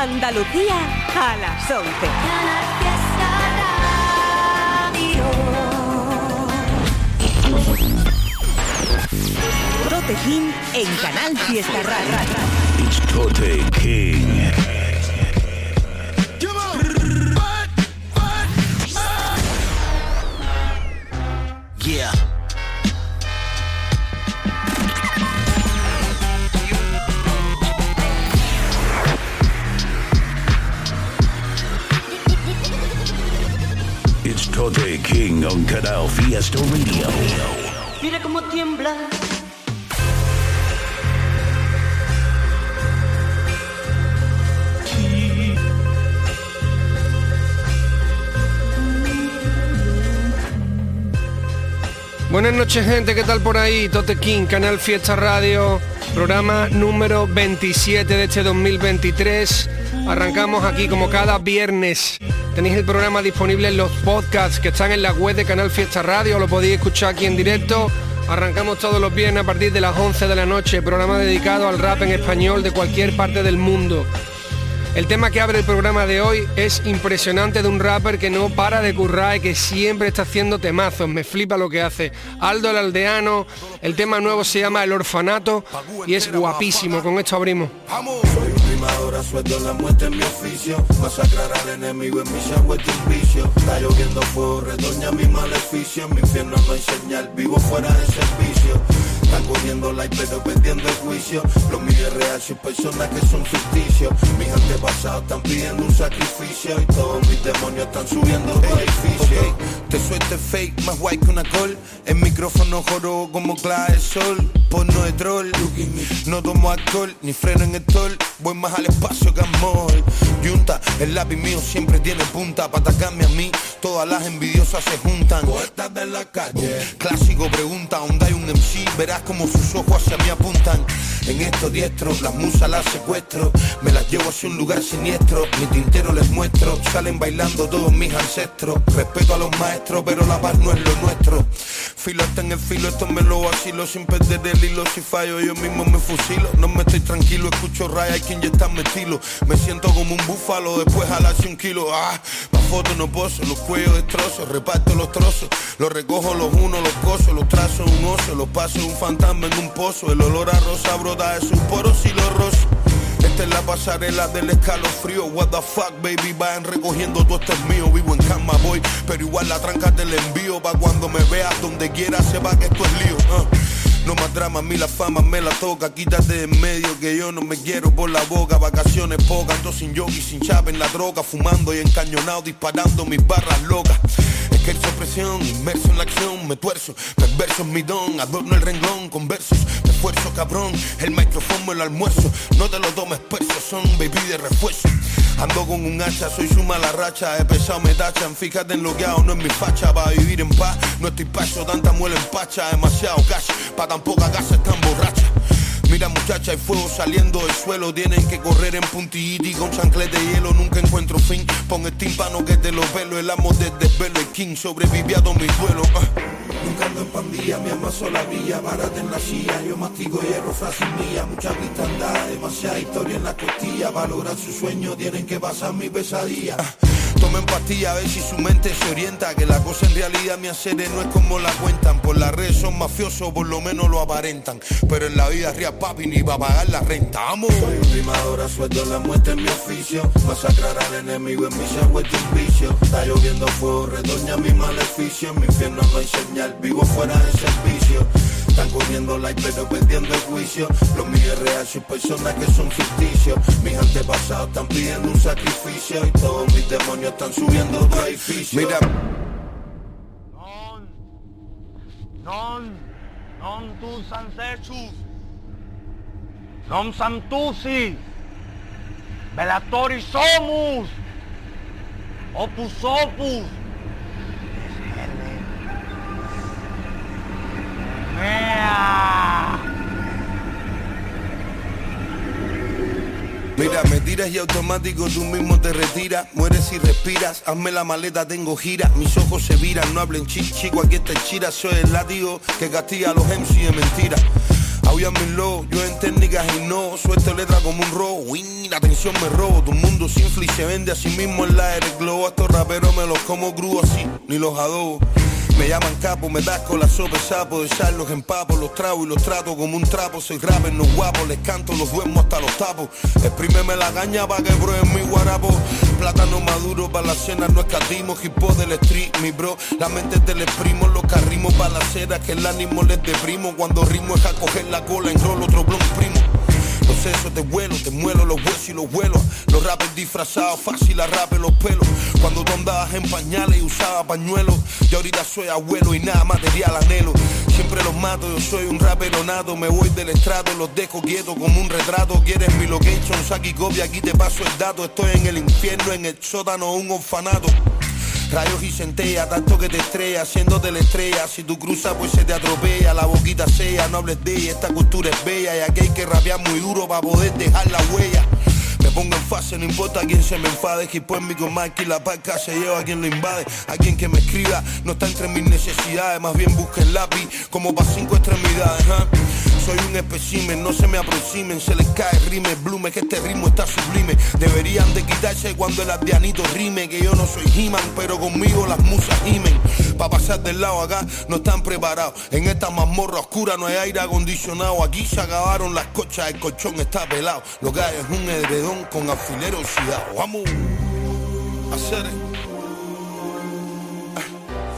Andalucía a las 11. Tote King en Canal Fiesta Radio. It's Tote King. On Canal Fiesta Radio. Mira cómo tiembla. Buenas noches gente, ¿qué tal por ahí? Tote King, Canal Fiesta Radio, programa número 27 de este 2023. Arrancamos aquí como cada viernes. Tenéis el programa disponible en los podcasts que están en la web de Canal Fiesta Radio, lo podéis escuchar aquí en directo. Arrancamos todos los viernes a partir de las 11 de la noche, programa dedicado al rap en español de cualquier parte del mundo. El tema que abre el programa de hoy es impresionante de un rapper que no para de currar y que siempre está haciendo temazos. Me flipa lo que hace. Aldo el Aldeano, el tema nuevo se llama El Orfanato y es guapísimo. Con esto abrimos. Un primadora, suelto la muerte en mi oficio. Masacrar al enemigo en mi show es un vicio. Está lloviendo fuego, redoña mi maleficio. En mi infierno no hay señal, vivo fuera de servicio. Están cogiendo like pero perdiendo el juicio. Los míos es real, sus personas que son ficticios Mis antepasados están pidiendo un sacrificio Y todos mis demonios están subiendo de edificio Suelte fake, más guay que una col. El micrófono joro como clave de sol. Porno de troll. No tomo alcohol, ni freno en el tol. Voy más al espacio que amor Junta, el lápiz mío siempre tiene punta. Para atacarme a mí, todas las envidiosas se juntan. Poetas de la calle. Clásico pregunta, ¿dónde hay un MC? Verás como sus ojos hacia mí apuntan En estos diestros, las musas las secuestro. Me las llevo hacia un lugar siniestro. Mi tintero les muestro. Salen bailando todos mis ancestros. Respeto a los maestros, pero la paz no es lo nuestro. Filo está en el filo, esto me lo vacilo. Sin perder el hilo, si fallo yo mismo me fusilo. No me estoy tranquilo, escucho raya, hay que inyectar mi estilo. Me siento como un búfalo, después jalarse un kilo. Ah, pa' foto no poso, los cuellos destrozo Reparto los trozos, los recojo los unos, los coso Los trazo un oso, los paso un fantasma en un pozo. El olor a rosa brota de sus poros y los rozo esta es la pasarela del escalofrío. What the fuck, baby, vayan recogiendo todo esto es mío. Vivo en cama, voy, pero igual la tranca te la envío. Pa' cuando me veas donde quiera sepa que esto es lío uh. No más drama, a mí la fama me la toca. Quítate de en medio que yo no me quiero por la boca. Vacaciones pocas, ando sin yogi, sin chapa en la droga. Fumando y encañonado, disparando mis barras locas. Ejerzo presión, inmerso en la acción, me tuerzo. Perverso es mi don, adorno el renglón con versos. Me esfuerzo cabrón, el micrófono el almuerzo. No te lo tomes perso, son baby de refuerzo Ando con un hacha, soy su mala racha. He pesado me tachan, fíjate en lo que hago, no es mi facha. Para vivir en paz, no estoy paso, tanta muela en pacha Demasiado cash, pa' tan poca casa están borracha. Mira muchacha, hay fuego saliendo del suelo. Tienen que correr en puntillita y con chanclete de hielo. Nunca encuentro fin, pon el tímpano que te lo velo El amo del desvelo, el king. Sobrevive a todos mis duelos ah. Nunca ando en pandilla, mi alma sola villa Bárate en la silla, yo mastigo hierro, frase mía Mucha cristandad, demasiada historia en la costilla Para lograr su sueño tienen que pasar mi pesadilla. Tomen pastilla a ver si su mente se orienta Que la cosa en realidad mi hacer no es como la cuentan. Por las redes son mafiosos, por lo menos lo aparentan. Pero en la vida real papi ni va a pagar la renta. ¡Vamos! Soy un primadora, suelto la muerte en mi oficio. Masacrar al enemigo en mi es vicio. Está lloviendo fuego, redoña mi maleficio. En mi infierno no hay señal, vivo fuera de servicio están cogiendo like pero perdiendo el juicio. Los míos es real, sus personas que son ficticios. Mis antepasados están pidiendo un sacrificio Y todos mis demonios están subiendo otro edificio Mira. Non, non tus ancestros, non santusi, velatori somos, opus opus, Mira, me tiras y automático tú mismo te retiras. Mueres y respiras, hazme la maleta, tengo gira. Mis ojos se viran, no hablen chi, chico, aquí está el chira. Soy el látigo que castiga a los MC de mentira. Aullan mi low, yo en técnicas y no. Suelto letra como un robo, win, la atención me robo. Tu mundo infla y se vende a sí mismo en la del globo. A estos raperos me los como crudo así, ni los adobo me llaman capo, me das con la sopa sapo De sal los empapo, los trago y los trato como un trapo. Soy rapper, no guapo, les canto, los duermo hasta los tapos. Exprímeme la caña pa' que prueben mi guarapo. Plátano maduro para la cena, no escatimos Hip hop del street, mi bro. La mente te le exprimo, los carrimos para la cera Que el ánimo les deprimo. Cuando rimo es a coger la cola, en rol otro blon primo sesos te vuelo, te muelo los huesos y los vuelos. Los rappers disfrazados, fácil arrape los pelos. Cuando tú andabas en pañales y usaba pañuelos. Yo ahorita soy abuelo y nada material anhelo. Siempre los mato, yo soy un rapero nato. Me voy del estrato, los dejo quietos como un retrato. Quieres mi location, saque y copia, aquí te paso el dato. Estoy en el infierno, en el sótano, un orfanato. Rayos y centella, tanto que te estrella, haciéndote la estrella. Si tú cruzas, pues se te atropella. La boquita sea, no hables de ella. Esta cultura es bella y aquí hay que rapear muy duro para poder dejar la huella. Me pongo en fase, no importa quién se me enfade. Que pues mi que la parca se lleva a quien lo invade. A quien que me escriba, no está entre mis necesidades. Más bien busca el lápiz, como para cinco extremidades. ¿ah? Soy un espécimen, no se me aproximen, se les cae rime, blume, que este ritmo está sublime. Deberían de quitarse cuando el ardianito rime, que yo no soy He-Man, pero conmigo las musas gimen. Pa' pasar del lado acá no están preparados. En esta mazmorra oscura no hay aire acondicionado. Aquí se acabaron las cochas, el colchón está pelado. Lo que hay es un edredón con alfilero oxidado. Vamos a hacer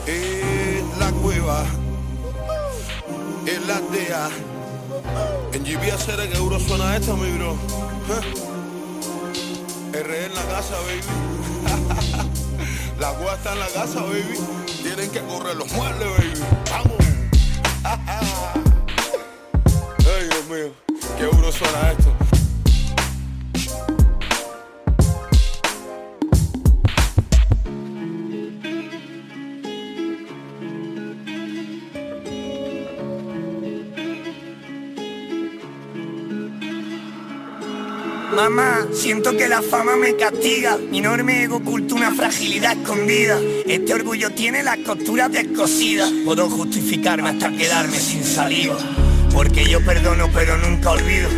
en la cueva, en la aldea. En GB hacer que euro suena esto, mi bro. R en la casa, baby. la cueva está en la casa, baby. Tienen que correr los muebles, baby. Vamos. Ay, Dios mío. Qué euro suena esto. Mamá, siento que la fama me castiga. Mi enorme ego oculta una fragilidad escondida. Este orgullo tiene las costuras descosidas. Puedo justificarme hasta quedarme sin saliva. Porque yo perdono pero nunca olvido.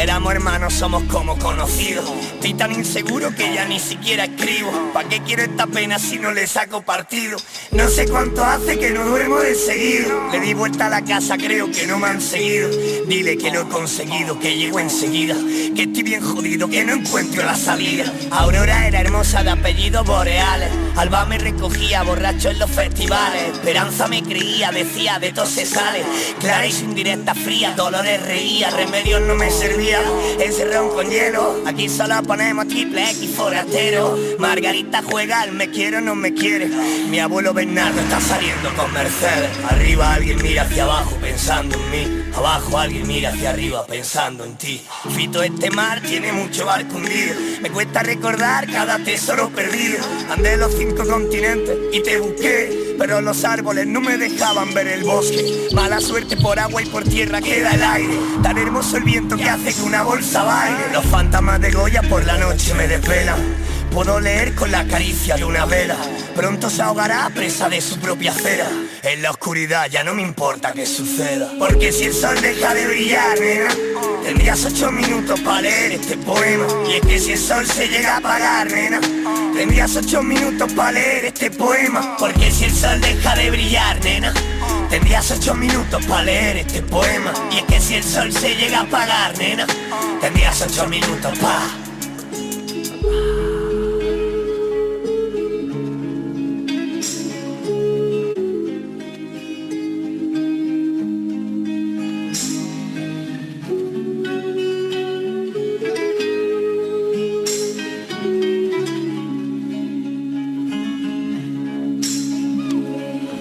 Éramos hermanos, somos como conocidos. Estoy tan inseguro que ya ni siquiera escribo. ¿Para qué quiero esta pena si no le saco partido? No sé cuánto hace que no duermo de seguido. Le di vuelta a la casa, creo que no me han seguido. Dile que lo he conseguido, que llego enseguida. Que estoy bien jodido, que no encuentro la salida. Aurora era hermosa de apellidos boreales. Alba me recogía borracho en los festivales. Esperanza me creía, decía de todo se sale. Clara y sin directa fría, dolores reía, remedios no me servían encerrado con hielo. Aquí solo ponemos triple X forastero. Margarita juega al me quiero no me quiere. Mi abuelo Bernardo está saliendo con Mercedes. Arriba alguien mira hacia abajo pensando en mí. Abajo alguien mira hacia arriba pensando en ti. Fito, este mar tiene mucho barco hundido. Me cuesta recordar cada tesoro perdido. Andé los cinco continentes y te busqué. Pero los árboles no me dejaban ver el bosque. Mala suerte por agua y por tierra queda el aire. Tan hermoso el viento que hace que una bolsa baile. Los fantasmas de Goya por la noche me desvelan. Puedo leer con la caricia de una vela. Pronto se ahogará presa de su propia cera. En la oscuridad ya no me importa que suceda. Porque si el sol deja de brillar, nena, tendrías ocho minutos para leer este poema. Y es que si el sol se llega a apagar, nena, tendrías ocho minutos para leer este poema. Porque si el sol deja de brillar, nena, tendrías ocho minutos para leer este poema. Y es que si el sol se llega a apagar, nena, tendrías ocho minutos para...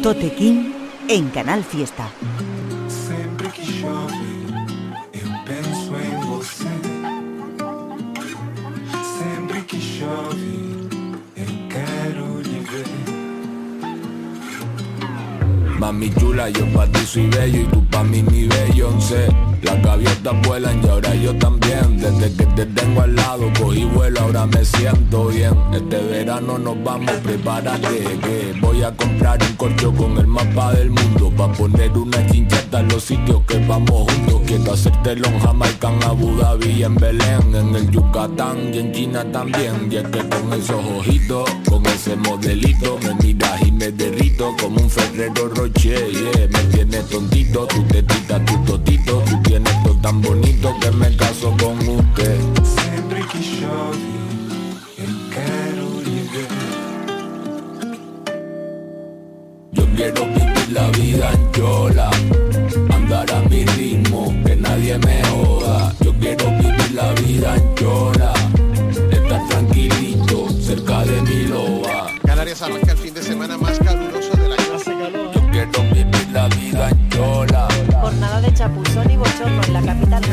Totequín en Canal Fiesta. Sempre que chove, eu penso em você. Sempre que chove, eu quero lhe ver. Mami chula, yo pa' ti soy bello y tú pa' mí mi Beyoncé. Las gaviotas vuelan y ahora yo también. Desde que te tengo al lado, cogí vuelo, ahora me siento bien. Este verano nos vamos, prepárate que voy a comprar un corcho con el mapa del mundo. Pa' poner una chincheta en los sitios que vamos juntos. Quiero hacértelo en Jamaica, en Abu Dhabi en Belén. En el Yucatán y en China también. Y es que con esos ojitos, con ese modelito, me miras y me derrito como un Ferrero Rocher. Yeah, me tienes tontito, tu tetita, tu totito, tu tienes todo tan bonito que me caso con usted. Sempre que chove, eu quero lhe ver. Yo quiero vivir la vida en chola, andar a mi ritmo, que nadie me joda. Yo quiero vivir la vida en chola, estar tranquilito, cerca de mi loba. Canarias arranca el fin de semana más caluroso del año. Hace calor. Yo quiero vivir la vida en chola, De chapuzón y bochorno en la capital.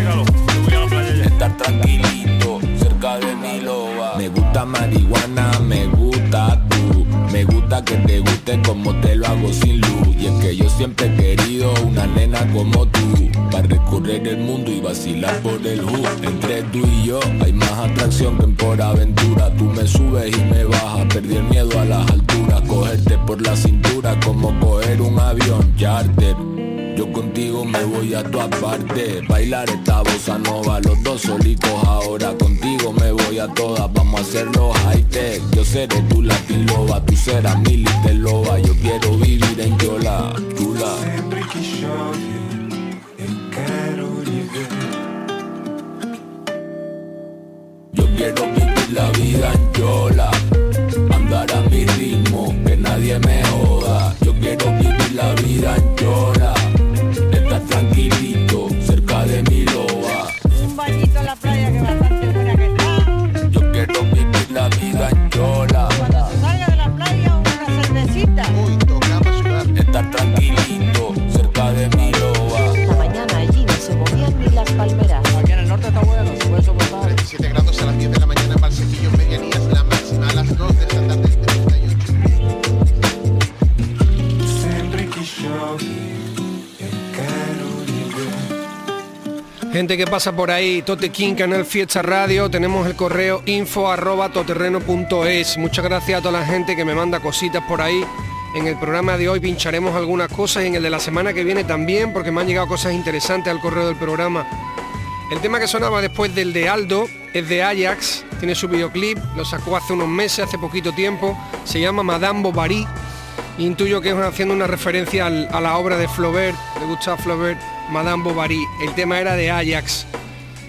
estar tranquilito, cerca de mi loba. Me gusta marihuana, me gusta tú. Me gusta que te guste como te lo hago sin luz. Y es que yo siempre he querido una nena como tú. Para recorrer el mundo y vacilar por el hood. Entre tú y yo hay más atracción que en por aventura. Tú me subes y me bajas. Perdí el miedo a las alturas. Cogerte por la cintura como coger un avión charter. Yo contigo me voy a todas partes. Bailar esta bossa nova Los dos solitos ahora Contigo me voy a todas Vamos a hacerlo high tech. Yo seré tu latin loba Tú serás mi loba. Yo quiero vivir en Yola Chula Sempre que chove, eu quero lhe ver. Yo quiero vivir la vida en Yola Andar a mi ritmo Que nadie me joda. Yo quiero vivir la vida en Yola Gente que pasa por ahí, Tote King, Canal Fiesta Radio, tenemos el correo info arroba toterreno.es. Muchas gracias a toda la gente que me manda cositas por ahí. En el programa de hoy pincharemos algunas cosas y en el de la semana que viene también, porque me han llegado cosas interesantes al correo del programa. El tema que sonaba después del de Aldo es de Ajax, tiene su videoclip, lo sacó hace unos meses, hace poquito tiempo, se llama Madame Bovary. Intuyo que es haciendo una referencia a la obra de Flaubert, de Gustave Flaubert, Madame Bovary. El tema era de Ajax.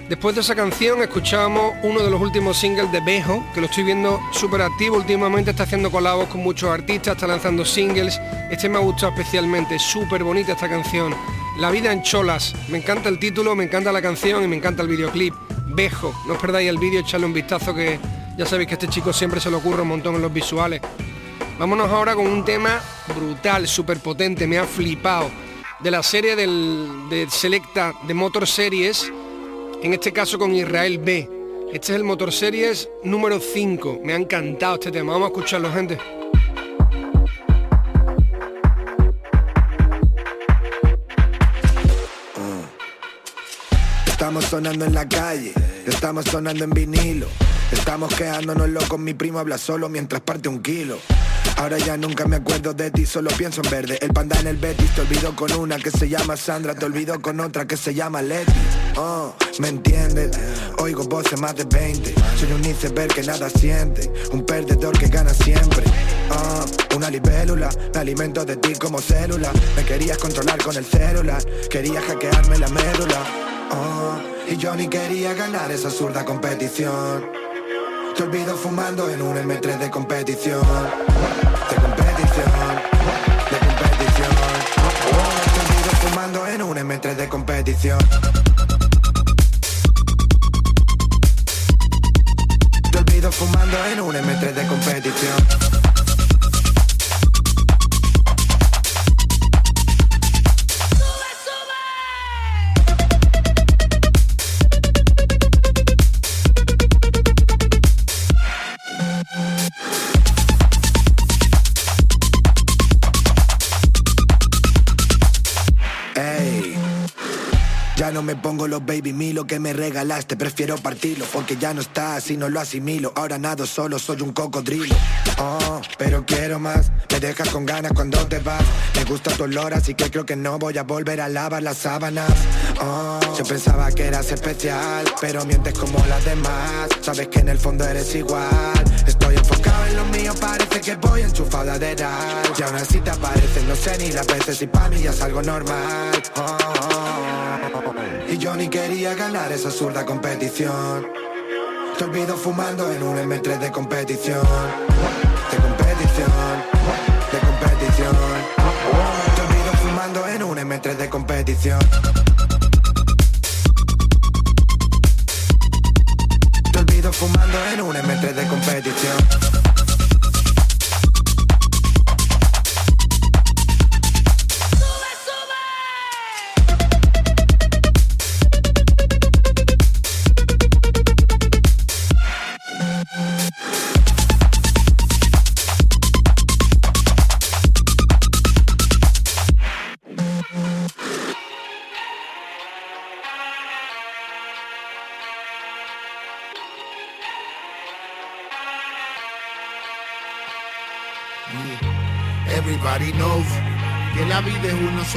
Después de esa canción escuchábamos uno de los últimos singles de Bejo, que lo estoy viendo súper activo últimamente, está haciendo colabos con muchos artistas, está lanzando singles. Este me ha gustado especialmente, súper bonita esta canción. La vida en cholas, me encanta el título, me encanta la canción y me encanta el videoclip. Bejo, no os perdáis el vídeo, echarle un vistazo que ya sabéis que a este chico siempre se le ocurre un montón en los visuales. Vámonos ahora con un tema brutal, súper potente, me ha flipado. De la serie del, de Selecta de Motor Series, en este caso con Israel B. Este es el Motor Series número 5. Me ha encantado este tema. Vamos a escucharlo, gente. Estamos sonando en la calle, estamos sonando en vinilo. Estamos quedándonos locos, mi primo habla solo mientras parte un kilo. Ahora ya nunca me acuerdo de ti, solo pienso en verde. El panda en el Betis, te olvido con una que se llama Sandra, te olvido con otra que se llama Leti. Oh, ¿me entiendes? Oigo voces más de 20. Soy un iceberg que nada siente, un perdedor que gana siempre. Oh, una libélula, me alimento de ti como célula. Me querías controlar con el celular, querías hackearme la médula. Oh, y yo ni quería ganar esa absurda competición. Te olvido fumando en un M3 de competición. De competición. De competición. Te olvido fumando en un M3 de competición. Te olvido fumando en un M3 de competición. Me pongo los baby milo que me regalaste, prefiero partirlo porque ya no estás y no lo asimilo. Ahora nado solo, soy un cocodrilo. Oh, pero quiero más, me dejas con ganas cuando te vas. Me gusta tu olor, así que creo que no voy a volver a lavar las sábanas. Oh, yo pensaba que eras especial, pero mientes como las demás. Sabes que en el fondo eres igual. Estoy enfocado en lo mío, parece que voy enchufada de edad. Y aún así te apareces, no sé ni las veces y para mí ya es algo normal. Oh. Yo ni quería ganar esa absurda competición. Te olvido fumando en un M3 de competición. De competición. De competición. Te olvido fumando en un M3 de competición. Te olvido fumando en un M3 de competición.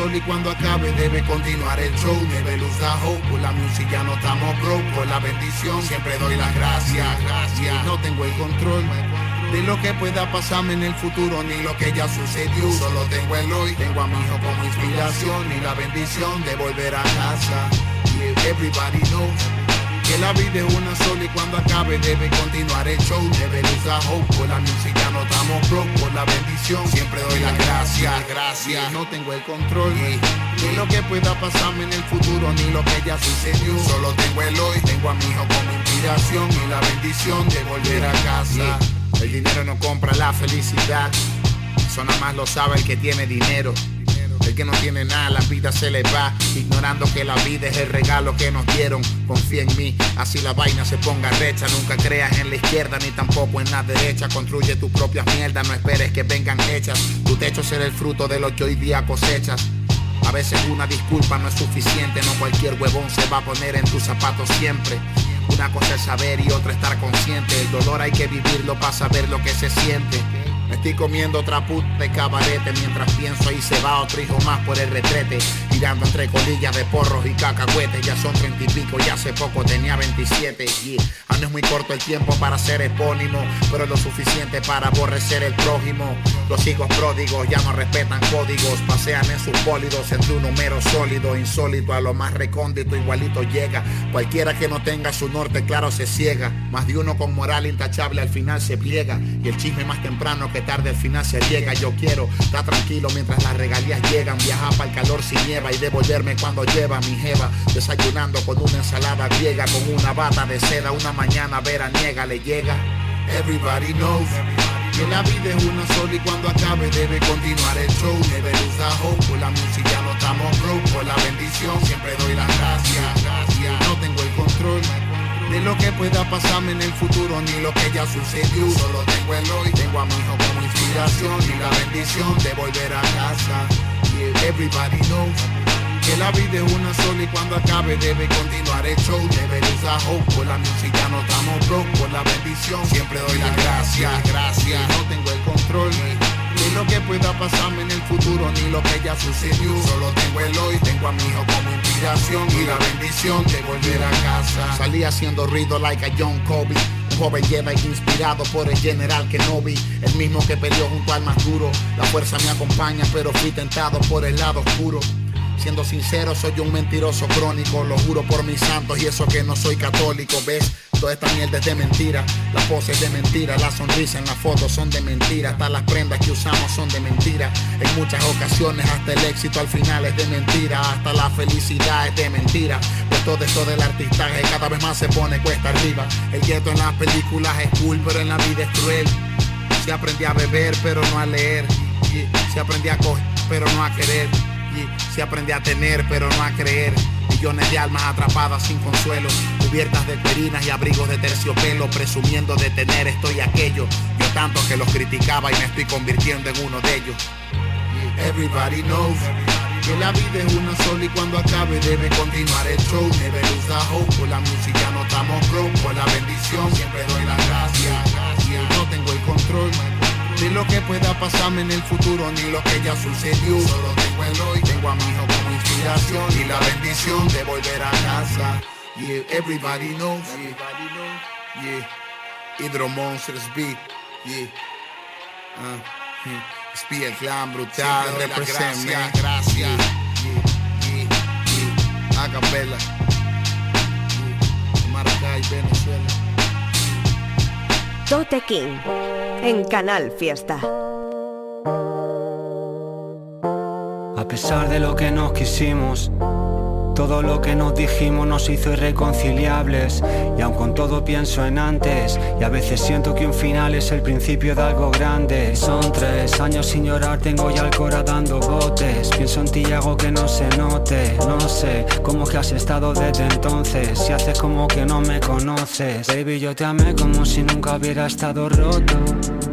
Sola y cuando acabe debe continuar el show. Never lose the hope, por la música no estamos broke, por la bendición siempre doy las gracias, gracias. No tengo el control de lo que pueda pasarme en el futuro ni lo que ya sucedió. Solo tengo el hoy, tengo a mi hijo como inspiración y la bendición de volver a casa. Everybody knows que la vida es una sola y cuando acabe debe continuar el show. Debe usar hope, por la música no estamos broke, por la bendición siempre doy las gracias, gracias. No tengo el control de lo que pueda pasarme en el futuro ni lo que ya sucedió. Solo tengo el hoy, tengo a mi hijo como inspiración y la bendición de volver a casa. El dinero no compra la felicidad, eso nada más lo sabe el que tiene dinero. El que no tiene nada, la vida se le va, ignorando que la vida es el regalo que nos dieron. Confía en mí, así la vaina se ponga recha. Nunca creas en la izquierda ni tampoco en la derecha. Construye tus propias mierdas, no esperes que vengan hechas. Tu techo será el fruto de lo que hoy día cosechas. A veces una disculpa no es suficiente, no cualquier huevón se va a poner en tus zapatos siempre. Una cosa es saber y otra estar consciente. El dolor hay que vivirlo para saber lo que se siente. Me estoy comiendo otra put de cabarete Mientras pienso ahí se va otro hijo más por el retrete Tirando entre colillas de porros y cacahuetes. Ya son treinta y pico y hace poco tenía 27 yeah. Aún es muy corto el tiempo para ser epónimo Pero lo suficiente para aborrecer el prójimo. Los hijos pródigos ya no respetan códigos Pasean en sus pólidos entre un número sólido Insólito a lo más recóndito igualito llega. Cualquiera que no tenga su norte claro se ciega Más de uno con moral intachable al final se pliega. Y el chisme más temprano que tarde al final se llega Yo quiero estar tranquilo mientras las regalías llegan Viajar para el calor sin nieva y devolverme cuando lleva mi jeva Desayunando con una ensalada griega Con una bata de seda, una mañana veraniega le llega Everybody knows que la vida es una sola y cuando acabe debe continuar el show Debe usar hope, por la música no estamos broke Por la bendición siempre doy las gracias, No tengo el control de lo que pueda pasarme en el futuro ni lo que ya sucedió. Solo tengo el hoy, tengo a mi hijo como inspiración y la bendición de volver a casa. Everybody knows que la vida es una sola y cuando acabe debe continuar el show. Debe usar hope, por la música no estamos broke, por la bendición siempre doy las gracias, gracias. No tengo el control de lo que pueda pasarme en el futuro ni lo que ya sucedió. Solo tengo el hoy, tengo a mi hijo como inspiración y la bendición de volver a casa. Salí haciendo ruido like a John Kobe. Joven lleva inspirado por el general Kenobi, el mismo que peleó junto al más duro. La fuerza me acompaña, pero fui tentado por el lado oscuro. Siendo sincero, soy un mentiroso crónico, lo juro por mis santos y eso que no soy católico, ¿ves? Toda esta mierda es de mentira, la pose es de mentira, la sonrisa en la foto son de mentira, hasta las prendas que usamos son de mentira. En muchas ocasiones hasta el éxito al final es de mentira, hasta la felicidad es de mentira. Pues todo esto del artistaje cada vez más se pone cuesta arriba. El gueto en las películas es cool, pero en la vida es cruel. Se aprendí a beber, pero no a leer. Se aprendí a coger, pero no a querer. Se aprendí a tener, pero no a creer. Millones de almas atrapadas sin consuelo, cubiertas de perinas y abrigos de terciopelo, presumiendo de tener esto aquello. Yo tanto que los criticaba y me estoy convirtiendo en uno de ellos. Everybody knows Que la vida es una sola y cuando acabe debe continuar el show. Never lose the hope, por la música no estamos broke, por la bendición siempre doy las gracias. No tengo el control de lo que pueda pasarme en el futuro ni lo que ya sucedió. Solo tengo el hoy, tengo a mi hijo como inspiración y la bendición de volver a casa. Yeah, everybody knows. Yeah, yeah. Hydro Monsters Beat. Yeah. Uh, yeah. Speed Clan brutal, represent me. Gracias. Yeah, yeah, yeah. Acapella. Yeah. Maracay, Venezuela. Tote King en Canal Fiesta. A pesar de lo que nos quisimos, todo lo que nos dijimos nos hizo irreconciliables. Y aun con todo pienso en antes Y a veces siento que un final es el principio de algo grande. Son tres años sin llorar, tengo ya el cora dando botes. Pienso en ti y hago que no se note. No sé cómo que has estado desde entonces Si haces como que no me conoces. Baby, yo te amé como si nunca hubiera estado roto.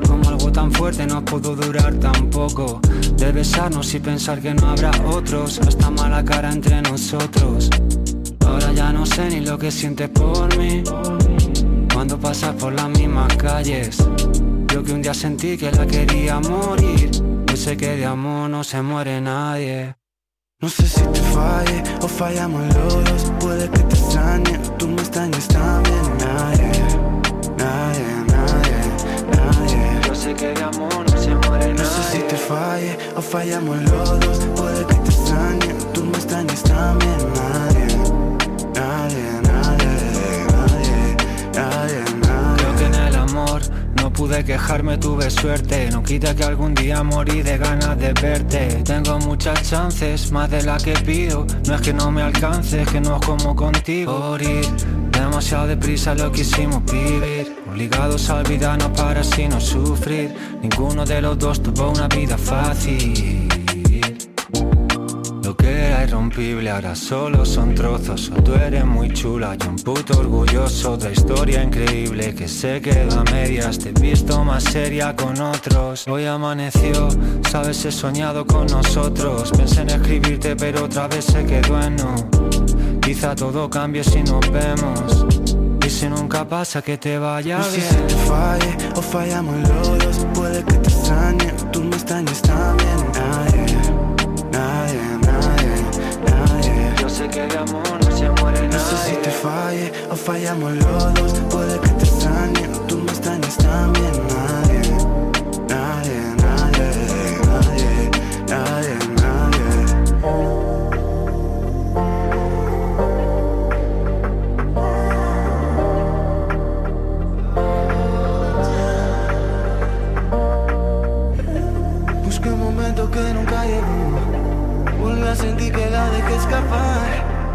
Como algo tan fuerte no pudo durar tan poco De besarnos y pensar que no habrá otros. Hasta mala cara entre nosotros Ahora ya no sé ni lo que sientes por mí. Cuando pasas por las mismas calles Yo que un día sentí que la quería morir. Yo sé que de amor no se muere nadie. No sé si te falle o fallamos los dos. Puede que te extrañe, tú me extrañes también Nadie, nadie, nadie, nadie. Yo sé que de amor no se muere No sé si te falle o fallamos los dos. Puede que Creo que en el amor no pude quejarme, tuve suerte. No quita que algún día morí de ganas de verte. Tengo muchas chances, más de la que pido. No es que no me alcance, es que no es como contigo. Por ir demasiado deprisa lo quisimos vivir. Obligados a olvidarnos para así no sufrir. Ninguno de los dos tuvo una vida fácil era irrompible ahora solo son trozos. O tú eres muy chula y un puto orgulloso Otra historia increíble que se quedó a medias. Te he visto más seria con otros. Hoy amaneció, sabes, he soñado con nosotros. Pensé en escribirte pero otra vez se quedó en no Quizá todo cambie si nos vemos. Y si nunca pasa que te vaya si te falle o fallamos los dos Puede que te extrañe, tú me extrañes también fallamos los dos Puede que te extrañe, tú me extrañes también Nadie, nadie, nadie, nadie, nadie, nadie. Busqué un momento que nunca llegó. Vuelve a sentir que la dejé escapar.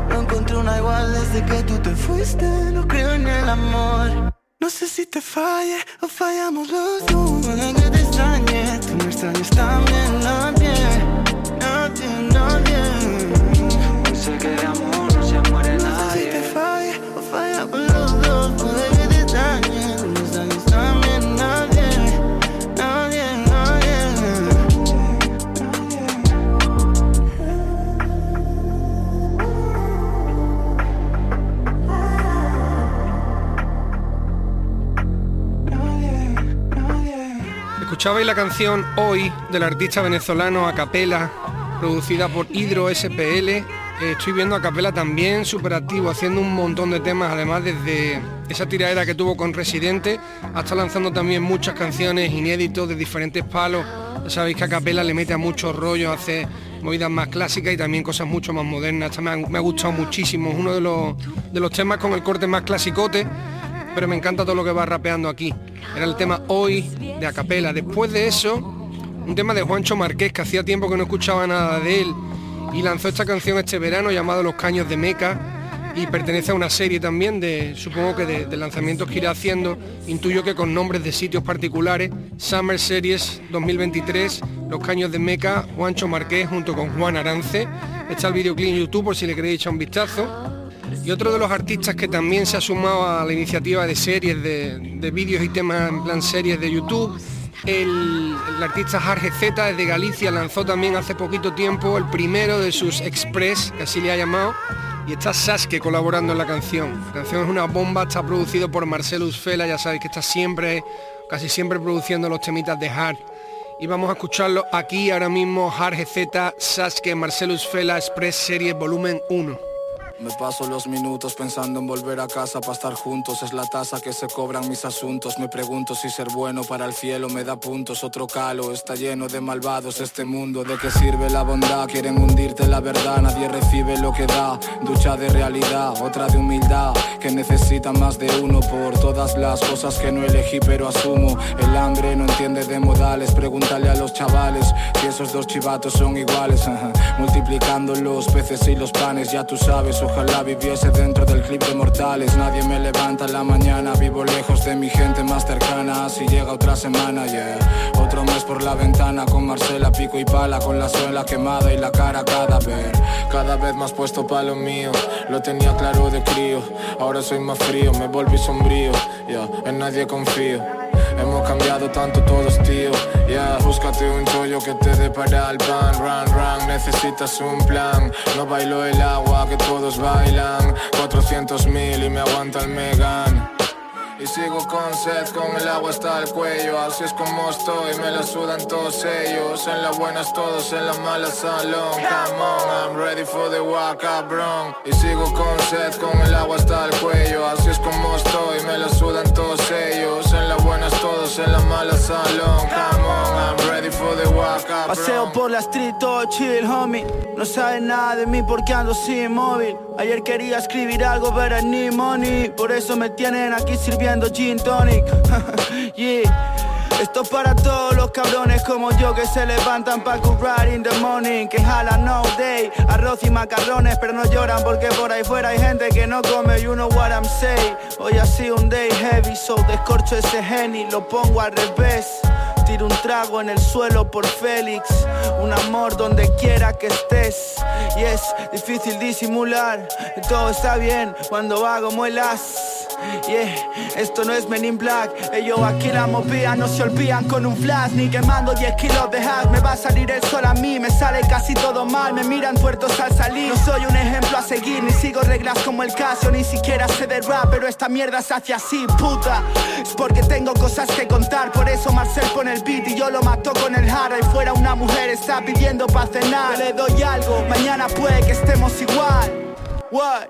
No encontré una igual desde que tú fuiste No creo en el amor. No sé si te falle o fallamos los dos. Puede que te extrañe, tú me extrañes también Nadie, Escuchabais la canción Hoy del artista venezolano Acapela, producida por Hidro SPL. Eh, Estoy viendo a también súper activo, haciendo un montón de temas, además desde esa tiradera que tuvo con Residente, hasta lanzando también muchas canciones inéditos de diferentes palos. Ya sabéis que Acapela le mete a muchos rollos, hace movidas más clásicas y también cosas mucho más modernas. Esta me ha, me ha gustado muchísimo, es uno de los, de los temas con el corte más clasicote pero me encanta todo lo que va rapeando aquí. Era el tema Hoy de Acapela. Después de eso, un tema de Juancho Marqués, que hacía tiempo que no escuchaba nada de él, y lanzó esta canción este verano llamada Los Caños de Meca, y pertenece a una serie también de, supongo que de, de lanzamientos que irá haciendo, intuyo que con nombres de sitios particulares, Summer Series 2023, Los Caños de Meca, Juancho Marqués junto con Juan Arance. Está el videoclip en YouTube por si le queréis echar un vistazo. Y otro de los artistas que también se ha sumado a la iniciativa de series, de, de vídeos y temas en plan series de YouTube, el, artista Jarge Z desde Galicia lanzó también hace poquito tiempo el primero de sus Express, que así le ha llamado, y está Sasuke colaborando en la canción. La canción es una bomba, está producido por Marcelus Fela, ya sabéis que está siempre, casi siempre produciendo los temitas de Hard. Y vamos a escucharlo aquí ahora mismo, Hard Z, Sasuke, Marcelus Fela, Express Series Volumen 1. Me paso los minutos pensando en volver a casa para estar juntos. Es la tasa que se cobran mis asuntos. Me pregunto si ser bueno para el cielo me da puntos. Otro calo está lleno de malvados este mundo. ¿De qué sirve la bondad? Quieren hundirte la verdad. Nadie recibe lo que da. Ducha de realidad, otra de humildad. Que necesita más de uno por todas las cosas que no elegí pero asumo. El hambre no entiende de modales. Pregúntale a los chavales si esos dos chivatos son iguales. Multiplicando los peces y los panes, ya tú sabes Ojalá viviese dentro del clip de mortales. Nadie me levanta en la mañana Vivo lejos de mi gente más cercana. Así llega otra semana, yeah. Otro mes por la ventana Con Marcela, pico y pala Con la suela quemada y la cara cada vez Cada vez más puesto pa' lo mío Lo tenía claro de crío. Ahora soy más frío, me volví sombrío yeah, En nadie confío Hemos cambiado tanto todos, tío. Ya, yeah, búscate un chollo que te dé para el pan. Run, run, necesitas un plan. No bailo el agua que todos bailan. 400 mil y me aguanta el Megan. Y sigo con sed, con el agua hasta el cuello Así es como estoy, me la sudan todos ellos En las buenas todos, en las malas salón Come on, I'm ready for the walk bro Y sigo con sed, con el agua hasta el cuello Así es como estoy, me la sudan salón Come on, I'm ready for the walk up, bro Paseo por la street, todo chill, homie No saben nada de mí porque ando sin móvil Ayer quería escribir algo, pero ni money Por eso me tienen aquí sirviendo gin tonic. yeah. Esto para todos los cabrones como yo que se levantan para currar in the morning, que jalan no day, arroz y macarrones, pero no lloran porque por ahí fuera hay gente que no come. You know what I'm saying. Hoy ha sido un day heavy, so descorcho ese geni, lo pongo al revés. Tiro un trago en el suelo por Félix, un amor donde quiera que estés. Y es difícil disimular, todo está bien cuando hago muelas. Yeah, esto no es Men in Black. Ellos aquí la movía, no se olvidan con un flash. Ni quemando 10 kilos de hack. Me va a salir el sol a mí, me sale casi todo mal. Me miran tuertos al salir. No soy un ejemplo a seguir, ni sigo reglas como el caso. Ni siquiera sé de pero esta mierda se hace así, puta. Es porque tengo cosas que contar. Por eso Marcel pone el beat y yo lo mato con el hard. Y fuera una mujer está pidiendo para cenar. le doy algo, mañana puede que estemos igual. What?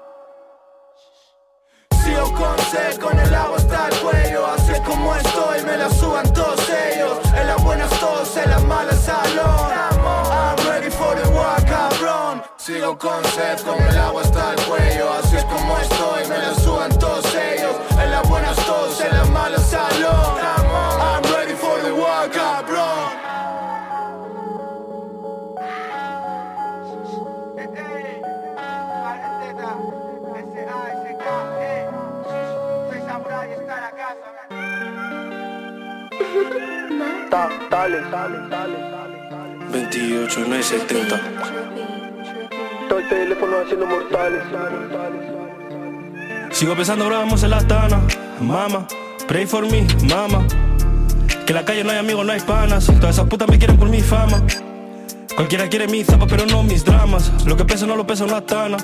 Sigo con sed, con el agua hasta el cuello Así es como estoy, me la suban todos ellos En las buenas todos, en las malas salón I'm ready for the walk, cabrón Sigo con sed, con el agua hasta el cuello Así es como estoy, me la suban todos ellos En las buenas dale, dale, dale, 28 no es 70. Todo el teléfono haciendo mortales. Sigo pensando, bro, vamos en la tana. Mama, pray for me, mama. Que en la calle no hay amigos, no hay panas. Todas esas putas me quieren por mi fama. Cualquiera quiere mi zapa, pero no mis dramas. Lo que pesa no lo pesa una tana.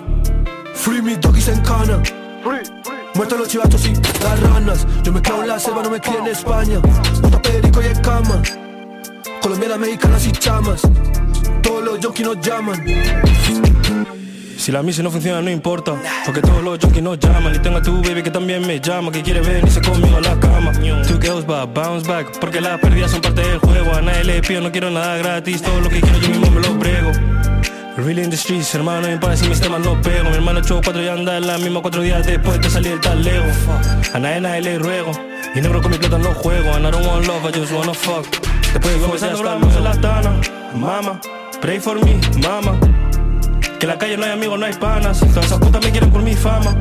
Free me doggies en cana. Free. Muertos los chivatos y las ranas. Yo me quedo en la selva, no me crié en España. Puta perico y en cama. Colombianas, mexicanas y chamas. Todos los junkies nos llaman. Si la misa no funciona no importa Porque todos los junkies nos llaman Y tengo a tu baby que también me llama Que quiere venirse conmigo a la cama Two girls va bounce back Porque las pérdidas son parte del juego A nadie le pido, no quiero nada gratis Todo lo que quiero yo mismo me lo brego Really in the streets, hermano, me parece mis temas no pego. Mi hermano echó cuatro y anda en la misma cuatro días después de salir del talego. A nadie, nadie le ruego. Y negro con mi plata no juego. And I don't want love, I just wanna fuck. Después de comenzando hablamos en la tana Mama, pray for me, mama. Que en la calle no hay amigos, no hay panas. Todas esas putas me quieren por mi fama.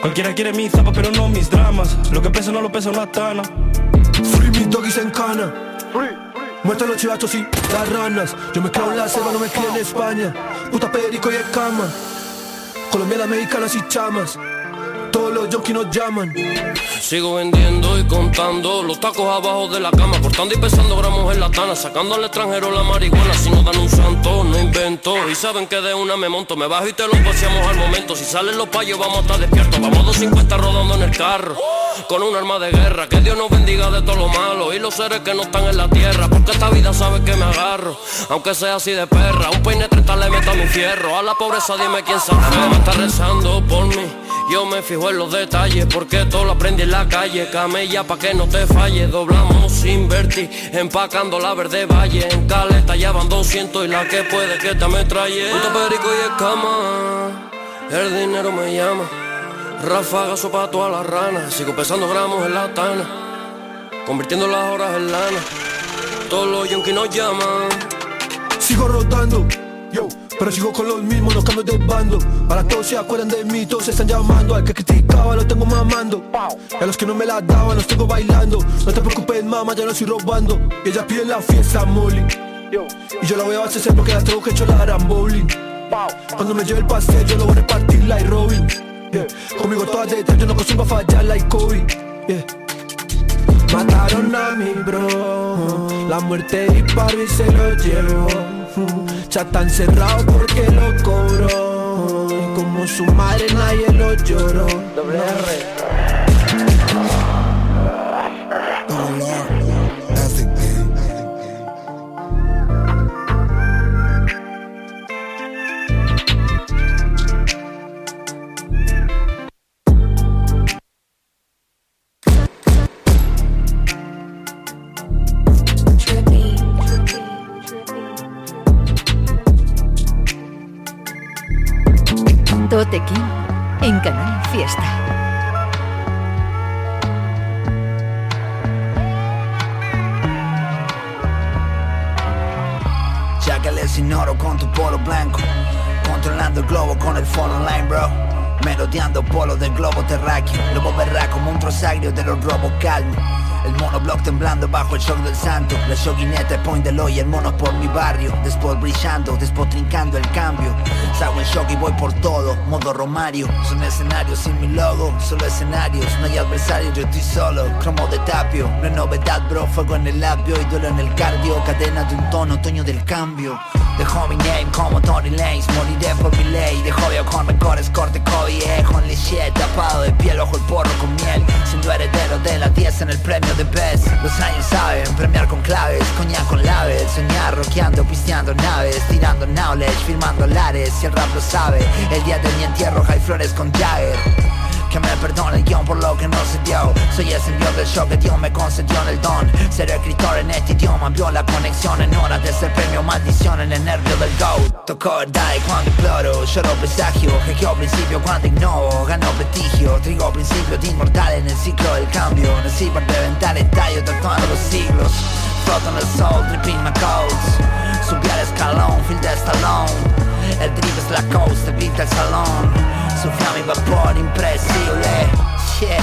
Cualquiera quiere mis zapas, pero no mis dramas. Lo que pesa no lo pesa una tana. Free me doggies en cana Free Muertos los chivatos y las ranas. Yo me quedo en la selva, no me crié en España. Puta perico y en cama Colombianas, mexicanas y chamas. Todos los los junkies nos llaman. Sigo vendiendo y contando los tacos abajo de la cama, cortando y pesando gramos en la tana, sacando al extranjero la marihuana. Si no dan un santo, no invento. Y saben que de una me monto, me bajo y te lo paseamos al momento. Si salen los payos, vamos a estar despiertos. Vamos 250 rodando en el carro, con un arma de guerra. Que Dios nos bendiga de todo lo malo y los seres que no están en la tierra. Porque esta vida sabe que me agarro, aunque sea así de perra. Un peine 30 le meto a mi fierro. A la pobreza dime quién sabe. Me está rezando por mí. Yo me fijo en los detalles porque todo lo aprendí en la calle. Camella pa' que no te falle. Doblamos sin vertir, empacando la verde valle. En caleta ya van 200 y la que puede que te me. Puto perico y escama, el dinero me llama. Ráfaga sopa todas las ranas. Sigo pesando gramos en la tana, convirtiendo las horas en lana. Todos los yonki nos llaman. Sigo rotando, yo, pero sigo con los mismos, no cambio de bando. Para todos se acuerdan de mí, todos se están llamando. Al que criticaba lo tengo mamando. Y a los que no me la daban los tengo bailando. No te preocupes, mamá, ya no estoy robando. Y ella pide la fiesta, Molly. Y yo la voy a hacer porque las tengo que chorar a bowling. Cuando me lleve el pastel, yo lo voy a repartir like Robin. Conmigo todas detrás, yo no consigo fallar like Kobe. Mataron a mi bro, la muerte disparó y se lo llevó. Ya está encerrado porque lo cobró. Como su madre nadie lo lloró. Doble R. con el phone online, bro. Melodeando polo del globo terráqueo. Lobo verrá como un trosagrio de los robos calmo. El monoblock temblando bajo el shock del santo. La shoguineta, el point del hoy, el mono por mi barrio. Después brillando, despotrincando el cambio. Salgo en shock y voy por todo, modo Romario. Son escenarios sin mi logo, solo escenarios. No hay adversario, yo estoy solo Cromo de tapio, no es novedad bro Fuego en el labio y duelo en el cardio. Cadena de un tono, otoño del cambio. Dejo mi name como Tony Lanes Moriré por mi ley. Dejo yo con mejores corte viejo en liché Tapado de piel, ojo el porro con miel. Siendo heredero de la 10 en el premio Los años saben. Premiar con claves Coñac con laves Soñar rockeando, pisteando naves Tirando knowledge, firmando lares Si el rap lo sabe. El día de mi entierro hay flores con Jagger que me perdone el guion por lo que no se dio. Soy ese envío del show que Dios me concedió en el don. Ser escritor en este idioma vio la conexión. En hora de ser premio maldición en el nervio del GOAT. Tocó el die cuando imploro, lloro presagio. Jequeo principio cuando ignoro, ganó prestigio. Trigo principio de inmortal en el ciclo del cambio. Nací para reventar el tallo tatuando los siglos. Floto en el sol, tripping my codes Subí al escalón, fil de estalón El drip es la coast, evita el salón Sufriamo i vapori impressible Yeah.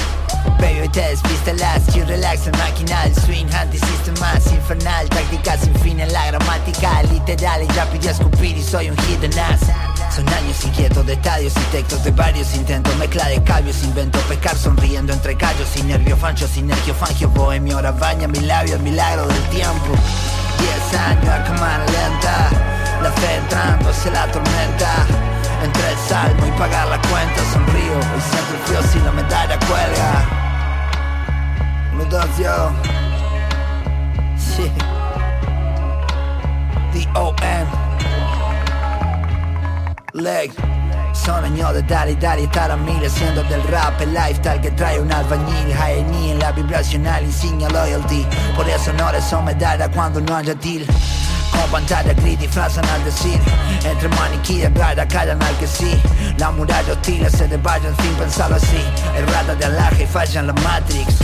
Baby, te despiste el astro Relax el maquinal Swing antisistema infernal Táctica sin fin en la gramática Literal y rápido escupir Y soy un hidden ass Son años inquietos de estadios y textos de varios intentos Mezcla de cambios, invento pecar sonriendo entre callos Sin nervio, fancho, sinergio, fangio, bohemio Ahora baña mi labio, el milagro del tiempo. Diez años a cámara lenta La fe entrando hacia la tormenta entre el salmo y pagar la cuenta sonrío. Y siento el frío si la medalla cuelga. Uno, dos, yo Sí D-O-N Leg. Son años de dar y dar y estar a mil Haciendo del rap el lifestyle que trae un albañil. High en la vibracional insignia loyalty. Por eso no son medalla cuando no haya deal con pantalla gris disfrazan al decir Entre maniquí y rara callan al que sí La muralla hostil se desvaya, en fin pensarlo así El rata de alaje falla en la Matrix.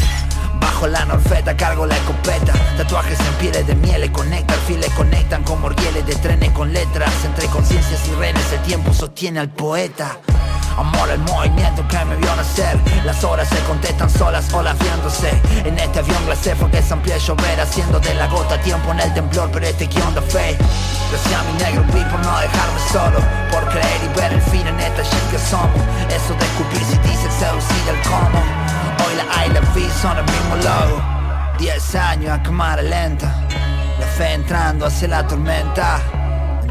Bajo la norfeta cargo la escopeta Tatuajes en pieles de miel conectan Files conectan como rieles de trenes con letras. Entre conciencias y renes el tiempo sostiene al poeta Amor el movimiento que me vio nacer. Las horas se contestan solas, olas viéndose En este avión glacé fue que se amplió llover Haciendo de la gota tiempo en el temblor Pero este guion de fe. Gracias a mi negro beat por no dejarme solo. Por creer y ver el fin en esta shit que somos. Eso de escupir si dice seducir el cómo. Hoy la I la V son el mismo logo. Diez años a cámara lenta. La fe entrando hacia la tormenta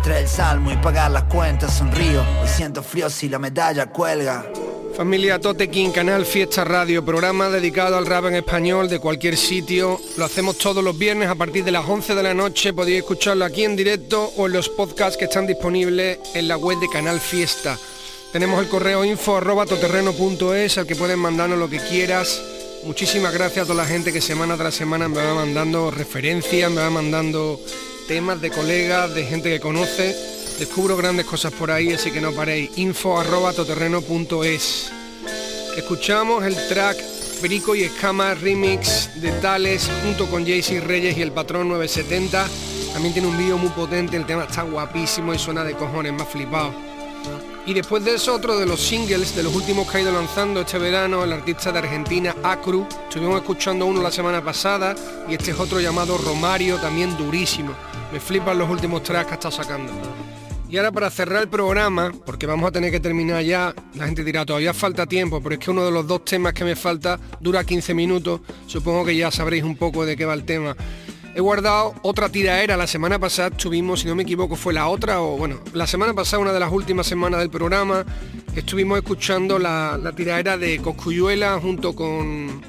entre el salmo y pagar las cuentas sonrío y siento frío si la medalla cuelga. Familia Totequín, Canal Fiesta Radio, programa dedicado al rap en español de cualquier sitio. Lo hacemos todos los viernes a partir de las 11 de la noche. Podéis escucharlo aquí en directo o en los podcasts que están disponibles en la web de Canal Fiesta. Tenemos el correo info arroba toterreno.es al que pueden mandarnos lo que quieras. Muchísimas gracias a toda la gente que semana tras semana me va mandando referencias, me va mandando temas de colegas, de gente que conoce. Descubro grandes cosas por ahí, así que no paréis. Info arroba toterreno.es. Escuchamos el track Perico y Escama Remix de Tales junto con Jaycee Reyes y el Patrón 970. También tiene un vídeo muy potente, el tema está guapísimo y suena de cojones, más flipado. Y después de eso, otro de los singles de los últimos que ha ido lanzando este verano, el artista de Argentina, Acru. Estuvimos escuchando uno la semana pasada y este es otro llamado Romario, también durísimo. Me flipan los últimos tracks que está sacando. Y ahora para cerrar el programa, porque vamos a tener que terminar ya, la gente dirá, todavía falta tiempo, pero es que uno de los dos temas que me falta dura 15 minutos, supongo que ya sabréis un poco de qué va el tema. He guardado otra tiraera, la semana pasada tuvimos, si no me equivoco, fue la otra, o bueno, la semana pasada, una de las últimas semanas del programa, estuvimos escuchando la, la tiraera de Coscuyuela junto con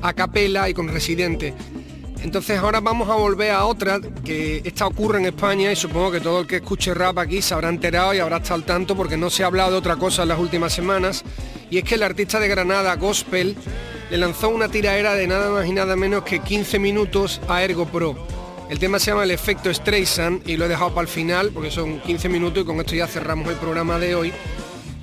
Acapela y con Residente. Entonces ahora vamos a volver a otra que esta ocurre en España y supongo que todo el que escuche rap aquí se habrá enterado y habrá estado al tanto porque no se ha hablado de otra cosa en las últimas semanas y es que el artista de Granada Gospel le lanzó una tiraera de nada más y nada menos que 15 minutos a Ergo Pro. El tema se llama El efecto Streisand y lo he dejado para el final porque son 15 minutos y con esto ya cerramos el programa de hoy.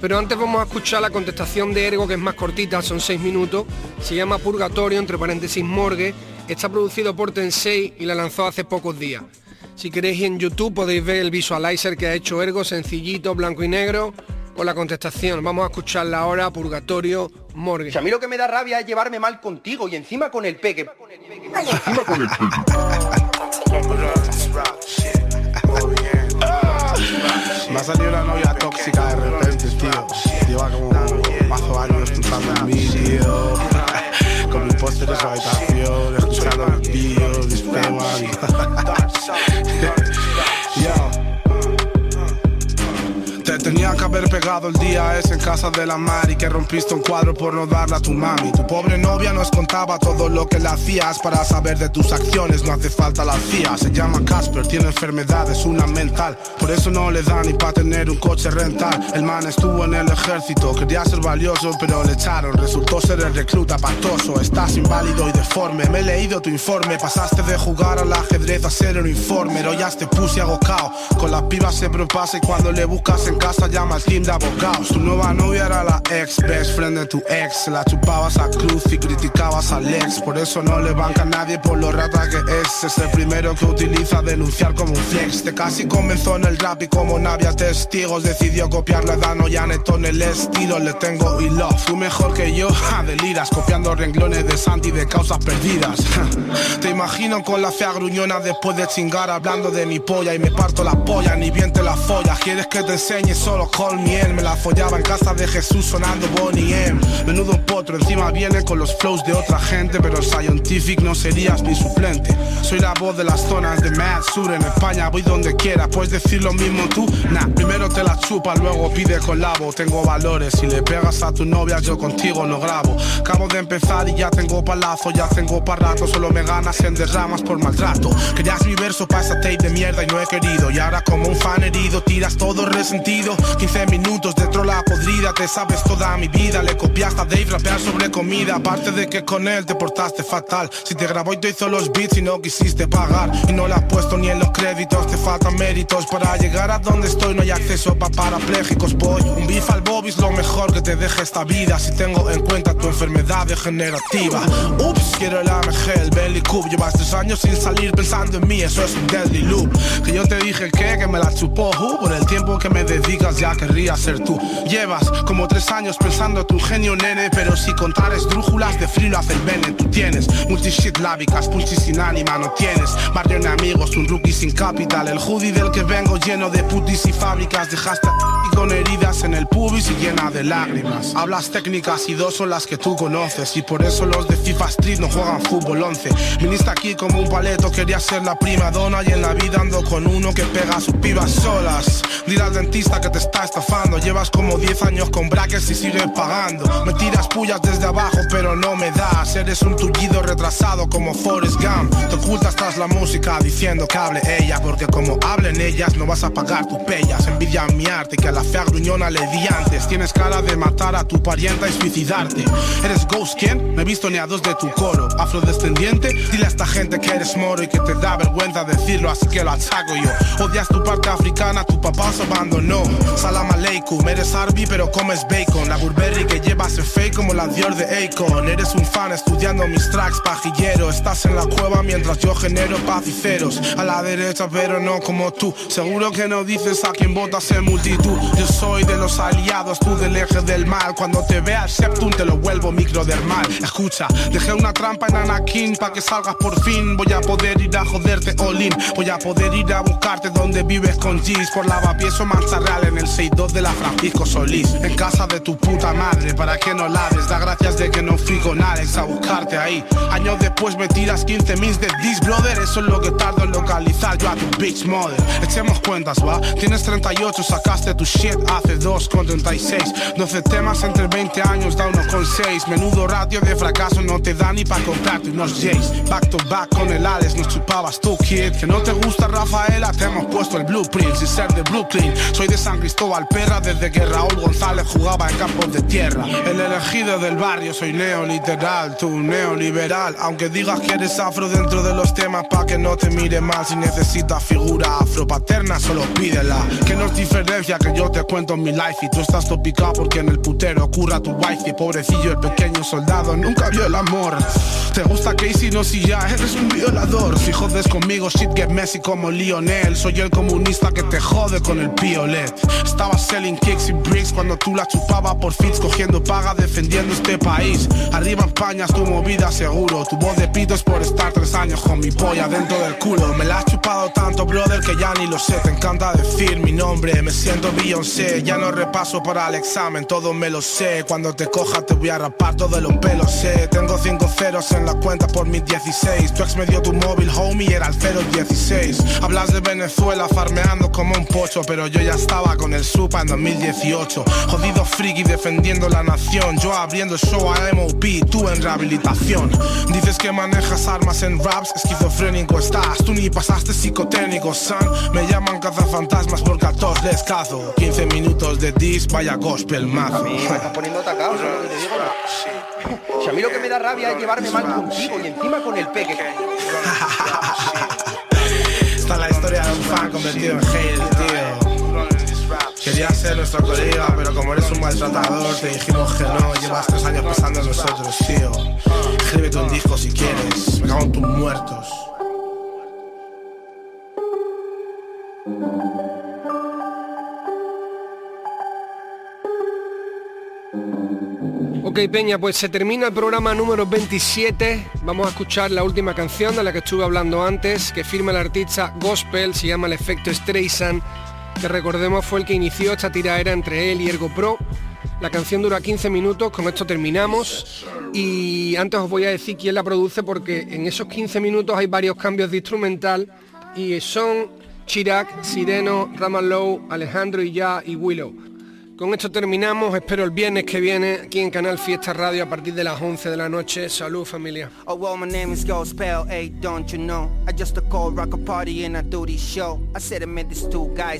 Pero antes vamos a escuchar la contestación de Ergo que es más cortita, son 6 minutos. Se llama Purgatorio, entre paréntesis Morgue Está producido por Tensei y la lanzó hace pocos días. Si queréis en YouTube podéis ver el visualizer que ha hecho Ergo, sencillito, blanco y negro, con la contestación. Vamos a escucharla ahora, Purgatorio, Morgue. Si a mí lo que me da rabia es llevarme mal contigo y encima con el peque. Encima con el Me ha salido la novia tóxica de repente, tío. Lleva como mazo años pensando en mí, tío. Con mi póster de su habitación, escuchando mis vídeos, mis temas. Tenía que haber pegado el día ese en casa de la Mari Que rompiste un cuadro por no darle a tu mami. Tu pobre novia nos contaba todo lo que le hacías Para saber de tus acciones no hace falta la CIA. Se llama Casper, tiene enfermedades, una mental. Por eso no le da ni para tener un coche rental. El man estuvo en el ejército, quería ser valioso Pero le echaron, resultó ser el recluta patoso Estás inválido y deforme, me he leído tu informe. Pasaste de jugar al ajedrez a ser un informe Pero ya te puse agocao. Con las pibas siempre pasa y cuando le buscas en casa llama al team de abogados. Tu nueva novia era la ex, best friend de tu ex. La chupabas a cruz y criticabas al ex. Por eso no le banca a nadie por lo rata que es. Es el primero que utiliza denunciar como un flex. Te casi comenzó en el rap y como no había testigos, decidió copiar la Dano y en el estilo. Le tengo y love. Tú mejor que yo, ja, deliras. Copiando renglones de Santi de causas perdidas. Te imagino con la fea gruñona después de chingar hablando de mi polla y me parto la polla, ni bien te la follas. ¿Quieres que te enseñe? Solo con miel Me la follaba en casa de Jesús sonando Bonnie M. Menudo potro, encima viene con los flows de otra gente Pero scientific no serías mi suplente. Soy la voz de las zonas de Mad Sur En España voy donde quiera, puedes decir lo mismo tú. Nah, primero te la chupa, luego pide colabo Tengo valores, si le pegas a tu novia yo contigo no grabo. Acabo de empezar y ya tengo palazo, ya tengo para rato. Solo me ganas en derramas por maltrato. Querías mi verso para esa tape de mierda y no he querido. Y ahora como un fan herido tiras todo resentido 15 minutos de trola podrida, te sabes toda mi vida. Le copiaste a Dave rapear sobre comida. Aparte de que con él te portaste fatal. Si te grabó y te hizo los beats y no quisiste pagar. Y no le has puesto ni en los créditos, te faltan méritos. Para llegar a donde estoy no hay acceso para parapléjicos. Voy un bif al Bobby es lo mejor que te deja esta vida. Si tengo en cuenta tu enfermedad degenerativa. Ups, quiero el AMG, el bélico Cube. Llevas tres años sin salir pensando en mí, eso es un deadly loop. Que yo te dije que, que me la chupó, who? Por el tiempo que me ya querría ser tú. Llevas como tres años pensando tu genio, nene. Pero si contar esdrújulas de frío hace el bene. Tú tienes multishit lábicas, punchy sin ánima, no tienes. Barrio en amigos, un rookie sin capital. El hoodie del que vengo lleno de putis y fábricas. Dejaste y con heridas en el pubis y llena de lágrimas. Hablas técnicas y dos son las que tú conoces. Y por eso los de FIFA Street no juegan fútbol 11. Viniste aquí como un paleto, quería ser la prima dona. Y en la vida ando con uno que pega sus pibas solas. Dile al dentista que te está estafando. Llevas como 10 años con brackets y sigues pagando. Me tiras pullas desde abajo, pero no me das. Eres un tullido retrasado como Forrest Gump. Te ocultas tras la música diciendo que hable ella. Porque como hablen ellas, no vas a pagar tus pellas. Envidian mi arte que a la fea gruñona le di antes. Tienes cara de matar a tu parienta y suicidarte. ¿Eres Ghost quién? Me he visto ni a dos de tu coro. Afrodescendiente, dile a esta gente que eres moro y que te da vergüenza decirlo, así que lo achaco yo. Odias tu parte africana, tu papá se abandonó. Salam aleikum, eres Arby pero comes bacon. La Burberry que llevas es fake como la Dior de Akon. Eres un fan estudiando mis tracks, pajillero. Estás en la cueva mientras yo genero paz y ceros. A la derecha, pero no como tú. Seguro que no dices a quien votas en multitud. Yo soy de los aliados, tú del eje del mal. Cuando te vea el septum te lo vuelvo microdermal. Escucha, dejé una trampa en Anakin pa' que salgas por fin. Voy a poder ir a joderte all in. Voy a poder ir a buscarte donde vives con G's. Por lavapiés o mancha real en el 6-2 de la Francisco Solís. En casa de tu puta madre, para que no laves. Da gracias de que no fui con Alex a buscarte ahí. Años después me tiras 15 mils de this, brother. Eso es lo que tardo en localizar yo a tu bitch mother. Echemos cuentas, va. Tienes 38, sacaste tu shit hace 2 con 36. 12 temas entre 20 años, da 1,6. Menudo ratio de fracaso no te da ni para comprarte unos Jays. Back to back con el Alex, nos chupabas tú, kid. Que no te gusta Rafaela, te hemos puesto el blueprint. Si ser de Brooklyn, soy de San Cristóbal Perra desde que Raúl González jugaba en campos de tierra. El elegido del barrio, soy neoliteral, tú neoliberal. Aunque digas que eres afro dentro de los temas, pa' que no te mire mal. Si necesitas figura afropaterna, solo pídela. Que nos diferencia que yo te cuento mi life y tú estás topicado porque en el putero curra tu wifi. Pobrecillo, el pequeño soldado nunca vio el amor. Te gusta Casey, no si ya eres un violador. Si jodes conmigo, shit get messy como Lionel. Soy el comunista que te jode con el piolet. Estaba selling kicks y bricks cuando tú la chupaba por fits, cogiendo paga, defendiendo este país. Arriba España tu movida seguro. Tu voz de pito es por estar tres años con mi polla dentro del culo. Me la has chupado tanto, brother, que ya ni lo sé. Te encanta decir mi nombre, me siento Beyoncé. Ya no repaso para el examen, todo me lo sé. Cuando te coja te voy a rapar todos los pelos, sé. Tengo cinco ceros en la cuenta por mis 16. Tu ex me dio tu móvil, homie, era el 016. Hablas de Venezuela farmeando como un pocho, pero yo ya estaba con el supa en 2018. Jodido friki defendiendo la nación. Yo abriendo show a MOP, tú en rehabilitación. Dices que manejas armas en raps, esquizofrénico estás. Tú ni pasaste psicotécnico, son. Me llaman cazafantasmas porque a todos les cazo. 15 minutos de dis, vaya gospel mazo. Me estás poniendo atacado, ¿sabes lo que te digo? Si a mí lo que me da rabia es llevarme mal contigo y encima con el peque. Esta es la historia de un fan convertido en hater, tío. Quería ser nuestro colega, pero como eres un maltratador, te dijimos que no. Llevas tres años pensando en nosotros, tío. Escríbete un disco si quieres. Me cago tus muertos. Ok, Peña, pues se termina el programa número 27. Vamos a escuchar la última canción de la que estuve hablando antes, que firma el artista Gospel, se llama El Efecto Streisand, que recordemos fue el que inició esta tiraera entre él y Ergo Pro. La canción dura 15 minutos, con esto terminamos. Y antes os voy a decir quién la produce porque en esos 15 minutos hay varios cambios de instrumental y son Chirac, Sireno, Ramallow, Alejandro y Ya y Willow. Con esto terminamos, espero el viernes que viene aquí en Canal Fiesta Radio a partir de las 11 de la noche. Salud familia. Oh this show. I.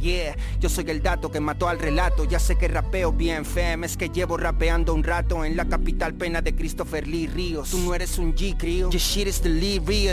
Yeah, yo soy el dato que mató al relato. Ya sé que rapeo bien es que llevo rapeando un rato en la capital pena de Christopher Lee. Tú no eres un G.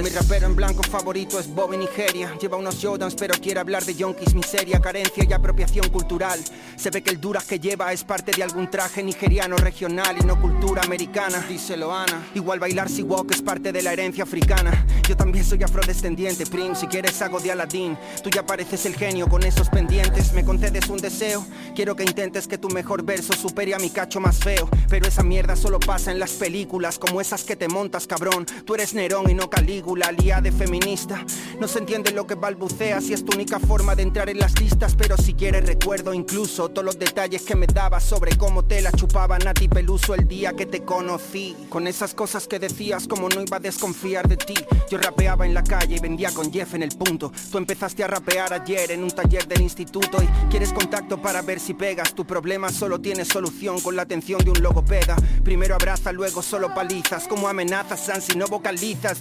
Mi rapero en blanco favorito es Bobby Nigeria. Lleva unos pero hablar de yonkis, miseria, carencia y apropiación cultural. Se ve que el duras que lleva es parte de algún traje nigeriano regional y no cultura americana. Díselo Ana. Igual bailar si walk es parte de la herencia africana. Yo también soy afrodescendiente, prim. Si quieres hago de Aladdin. Tú ya pareces el genio con esos pendientes. Me concedes un deseo. Quiero que intentes que tu mejor verso supere a mi cacho más feo. Pero esa mierda solo pasa en las películas como esas que te montas, cabrón. Tú eres Nerón y no Calígula, lía de feminista. No se entiende lo que balbuceas y es tu única forma de entrar en las listas. Pero si quieres recuerdo incluso todos los detalles que me dabas sobre cómo te la chupaba Nati Peluso el día que te conocí. Con esas cosas que decías como no iba a desconfiar de ti. Yo rapeaba en la calle y vendía con Jeff en el punto. Tú empezaste a rapear ayer en un taller del instituto y quieres contacto para ver si pegas. Tu problema solo tiene solución con la atención de un logopeda. Primero abraza, luego solo palizas. Como amenazas, si no vocalizas.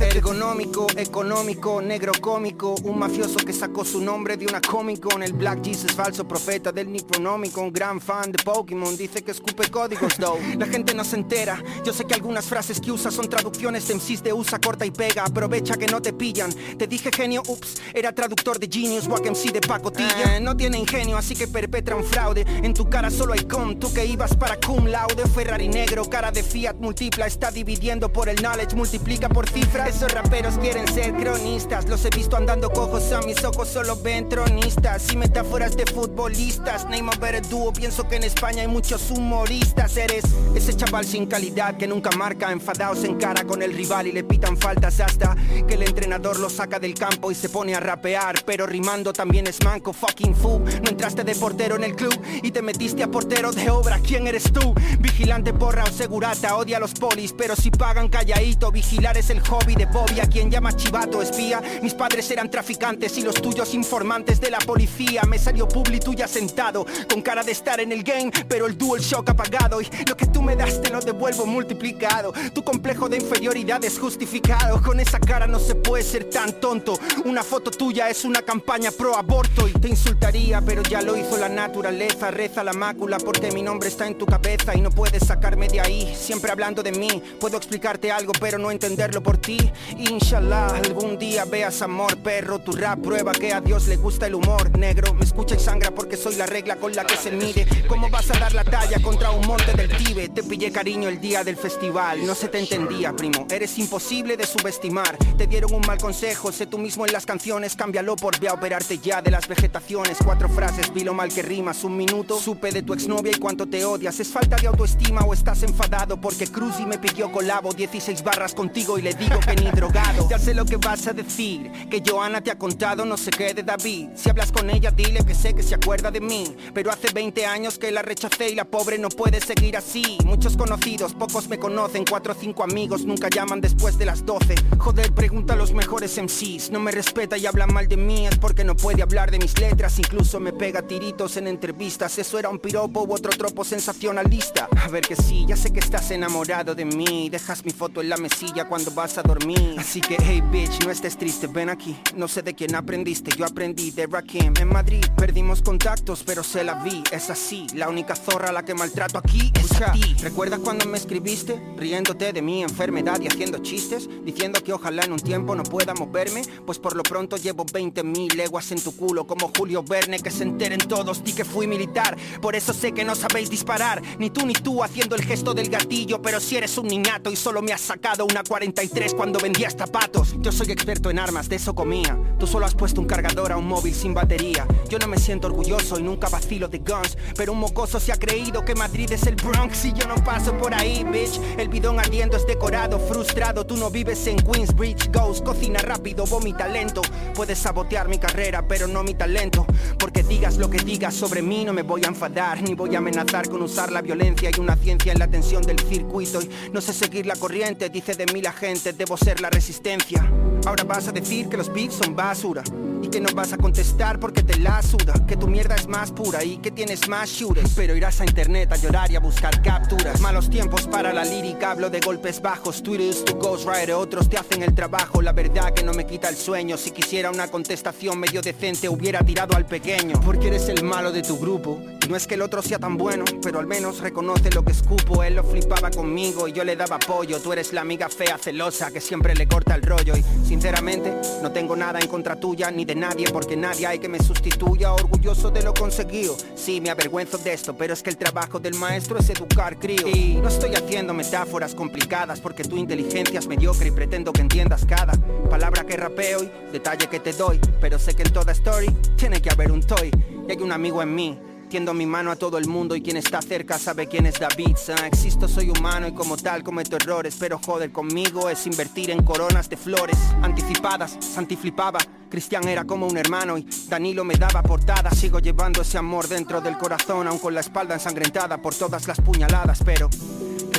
Ergonómico, económico, negro cómico. Un mafioso que sacó su nombre de una cómico en el Black Jesus, falso profeta del Necronómico. Un gran fan de Pokémon, dice que escupe códigos, though. La gente no se entera. Yo sé que algunas frases que usa son traducciones de MCs de usa, corta y pega. Aprovecha que no te pillan. Te dije genio, ups, era traductor de Genius, Wack MC de pacotilla. no tiene ingenio, así que perpetra un fraude. En tu cara solo hay con, tú que ibas para cum laude. Ferrari negro, cara de Fiat múltipla, está dividiendo por el knowledge, multiplica por cifras. Esos raperos quieren ser cronistas, los he visto andando cojos a mis ojos, solo ven tronistas y metáforas de futbolistas. A better duo, pienso que en España hay muchos humoristas. Eres ese chaval sin calidad que nunca marca, enfadados en cara con el rival y le pitan faltas hasta que el entrenador lo saca del campo y se pone a rapear. Pero rimando también es manco, fucking fool. No entraste de portero en el club y te metiste a portero de obra. ¿Quién eres tú? Vigilante porra o segurata, odia a los polis, pero si pagan calladito, vigilar es el hobby de Bobby, a quien llama chivato espía. Mis padres eran traficantes y los tuyos informantes de la policía. Me salió publi tuya sentado, con cara de estar en el game, pero el dual shock apagado. Y lo que tú me das te lo devuelvo multiplicado. Tu complejo de inferioridad es justificado. Con esa cara no se puede ser tan tonto. Una foto tuya es una campaña pro aborto y te insultaría, pero ya lo hizo la naturaleza. Reza la mácula porque mi nombre está en tu cabeza y no puedes sacarme de ahí. Siempre hablando de mí, puedo explicarte algo, pero no entenderlo por ti. Inshallah, algún día veas amor, perro. Tu rap prueba que a Dios le gusta el humor negro. Me escucha y sangra porque soy la regla con la que se mide. ¿Cómo vas a dar la talla contra un monte del Tíbet? Te pillé cariño el día del festival. No se te entendía, primo. Eres imposible de subestimar. Te dieron un mal consejo, sé tú mismo en las canciones. Cámbialo por ve a operarte ya de las vegetaciones. Cuatro frases, vi lo mal que rimas. Un minuto, supe de tu exnovia y cuánto te odias. ¿Es falta de autoestima o estás enfadado? Porque Cruzy me pidió colabo 16 barras contigo y le digo que ni drogado. Ya sé lo que vas a decir, que Joana te ha contado no sé qué de David. Si hablas con ella, dile que sé que se acuerda de mí. Pero hace 20 años que la rechacé y la pobre no puede seguir así. Muchos conocidos, pocos me conocen, cuatro o cinco amigos nunca llaman después de las 12. Joder, pregunta a los mejores MCs. No me respeta y habla mal de mí, es porque no puede hablar de mis letras. Incluso me pega tiritos en entrevistas. Eso era un piropo u otro tropo sensacionalista. A ver que sí, ya sé que estás enamorado de mí. Dejas mi foto en la mesilla cuando vas a dormir. Así que, hey bitch, no estés triste, ven aquí. No sé de quién yo aprendí de Rakim. En Madrid perdimos contactos, pero se la vi. Es así, la única zorra a la que maltrato aquí es a ti. ¿Recuerdas cuando me escribiste? Riéndote de mi enfermedad y haciendo chistes. Diciendo que ojalá en un tiempo no pueda moverme. Pues por lo pronto llevo 20 mil leguas en tu culo, como Julio Verne. Que se enteren todos, di que fui militar. Por eso sé que no sabéis disparar. Ni tú ni tú haciendo el gesto del gatillo. Pero si eres un niñato y solo me has sacado una 43 cuando vendías zapatos. Yo soy experto en armas, de eso comía. Tú solo has puesto un cargador a un móvil sin batería. Yo no me siento orgulloso y nunca vacilo de guns. Pero un mocoso se ha creído que Madrid es el Bronx y yo no paso por ahí, bitch. El bidón ardiendo es decorado, frustrado. Tú no vives en Queensbridge. Ghost, cocina rápido, vomita lento. Puedes sabotear mi carrera, pero no mi talento. Porque digas lo que digas sobre mí, no me voy a enfadar. Ni voy a amenazar con usar la violencia y una ciencia en la tensión del circuito. Y no sé seguir la corriente, dice de mí la gente, debo ser la resistencia. Ahora vas a decir que los beats son basura y que no vas a contestar porque te la suda, que tu mierda es más pura y que tienes más shooters, pero irás a internet a llorar y a buscar capturas. Malos tiempos para la lírica, hablo de golpes bajos, tweets tu ghostwriter, otros te hacen el trabajo, la verdad que no me quita el sueño, si quisiera una contestación medio decente hubiera tirado al pequeño, porque eres el malo de tu grupo. Y no es que el otro sea tan bueno, pero al menos reconoce lo que escupo. Él lo flipaba conmigo y yo le daba apoyo. Tú eres la amiga fea, celosa, que siempre le corta el rollo. Y si Sinceramente, no tengo nada en contra tuya ni de nadie porque nadie hay que me sustituya. Orgulloso de lo conseguido. Sí, me avergüenzo de esto, pero es que el trabajo del maestro es educar crío. Y no estoy haciendo metáforas complicadas porque tu inteligencia es mediocre y pretendo que entiendas cada palabra que rapeo y detalle que te doy. Pero sé que en toda story tiene que haber un toy y hay un amigo en mí Tiendo mi mano a todo el mundo y quien está cerca sabe quién es David. Ah, existo, soy humano y como tal cometo errores, pero joder conmigo es invertir en coronas de flores anticipadas. Santiflipaba, Cristian era como un hermano y Danilo me daba portada. Sigo llevando ese amor dentro del corazón, aun con la espalda ensangrentada por todas las puñaladas, pero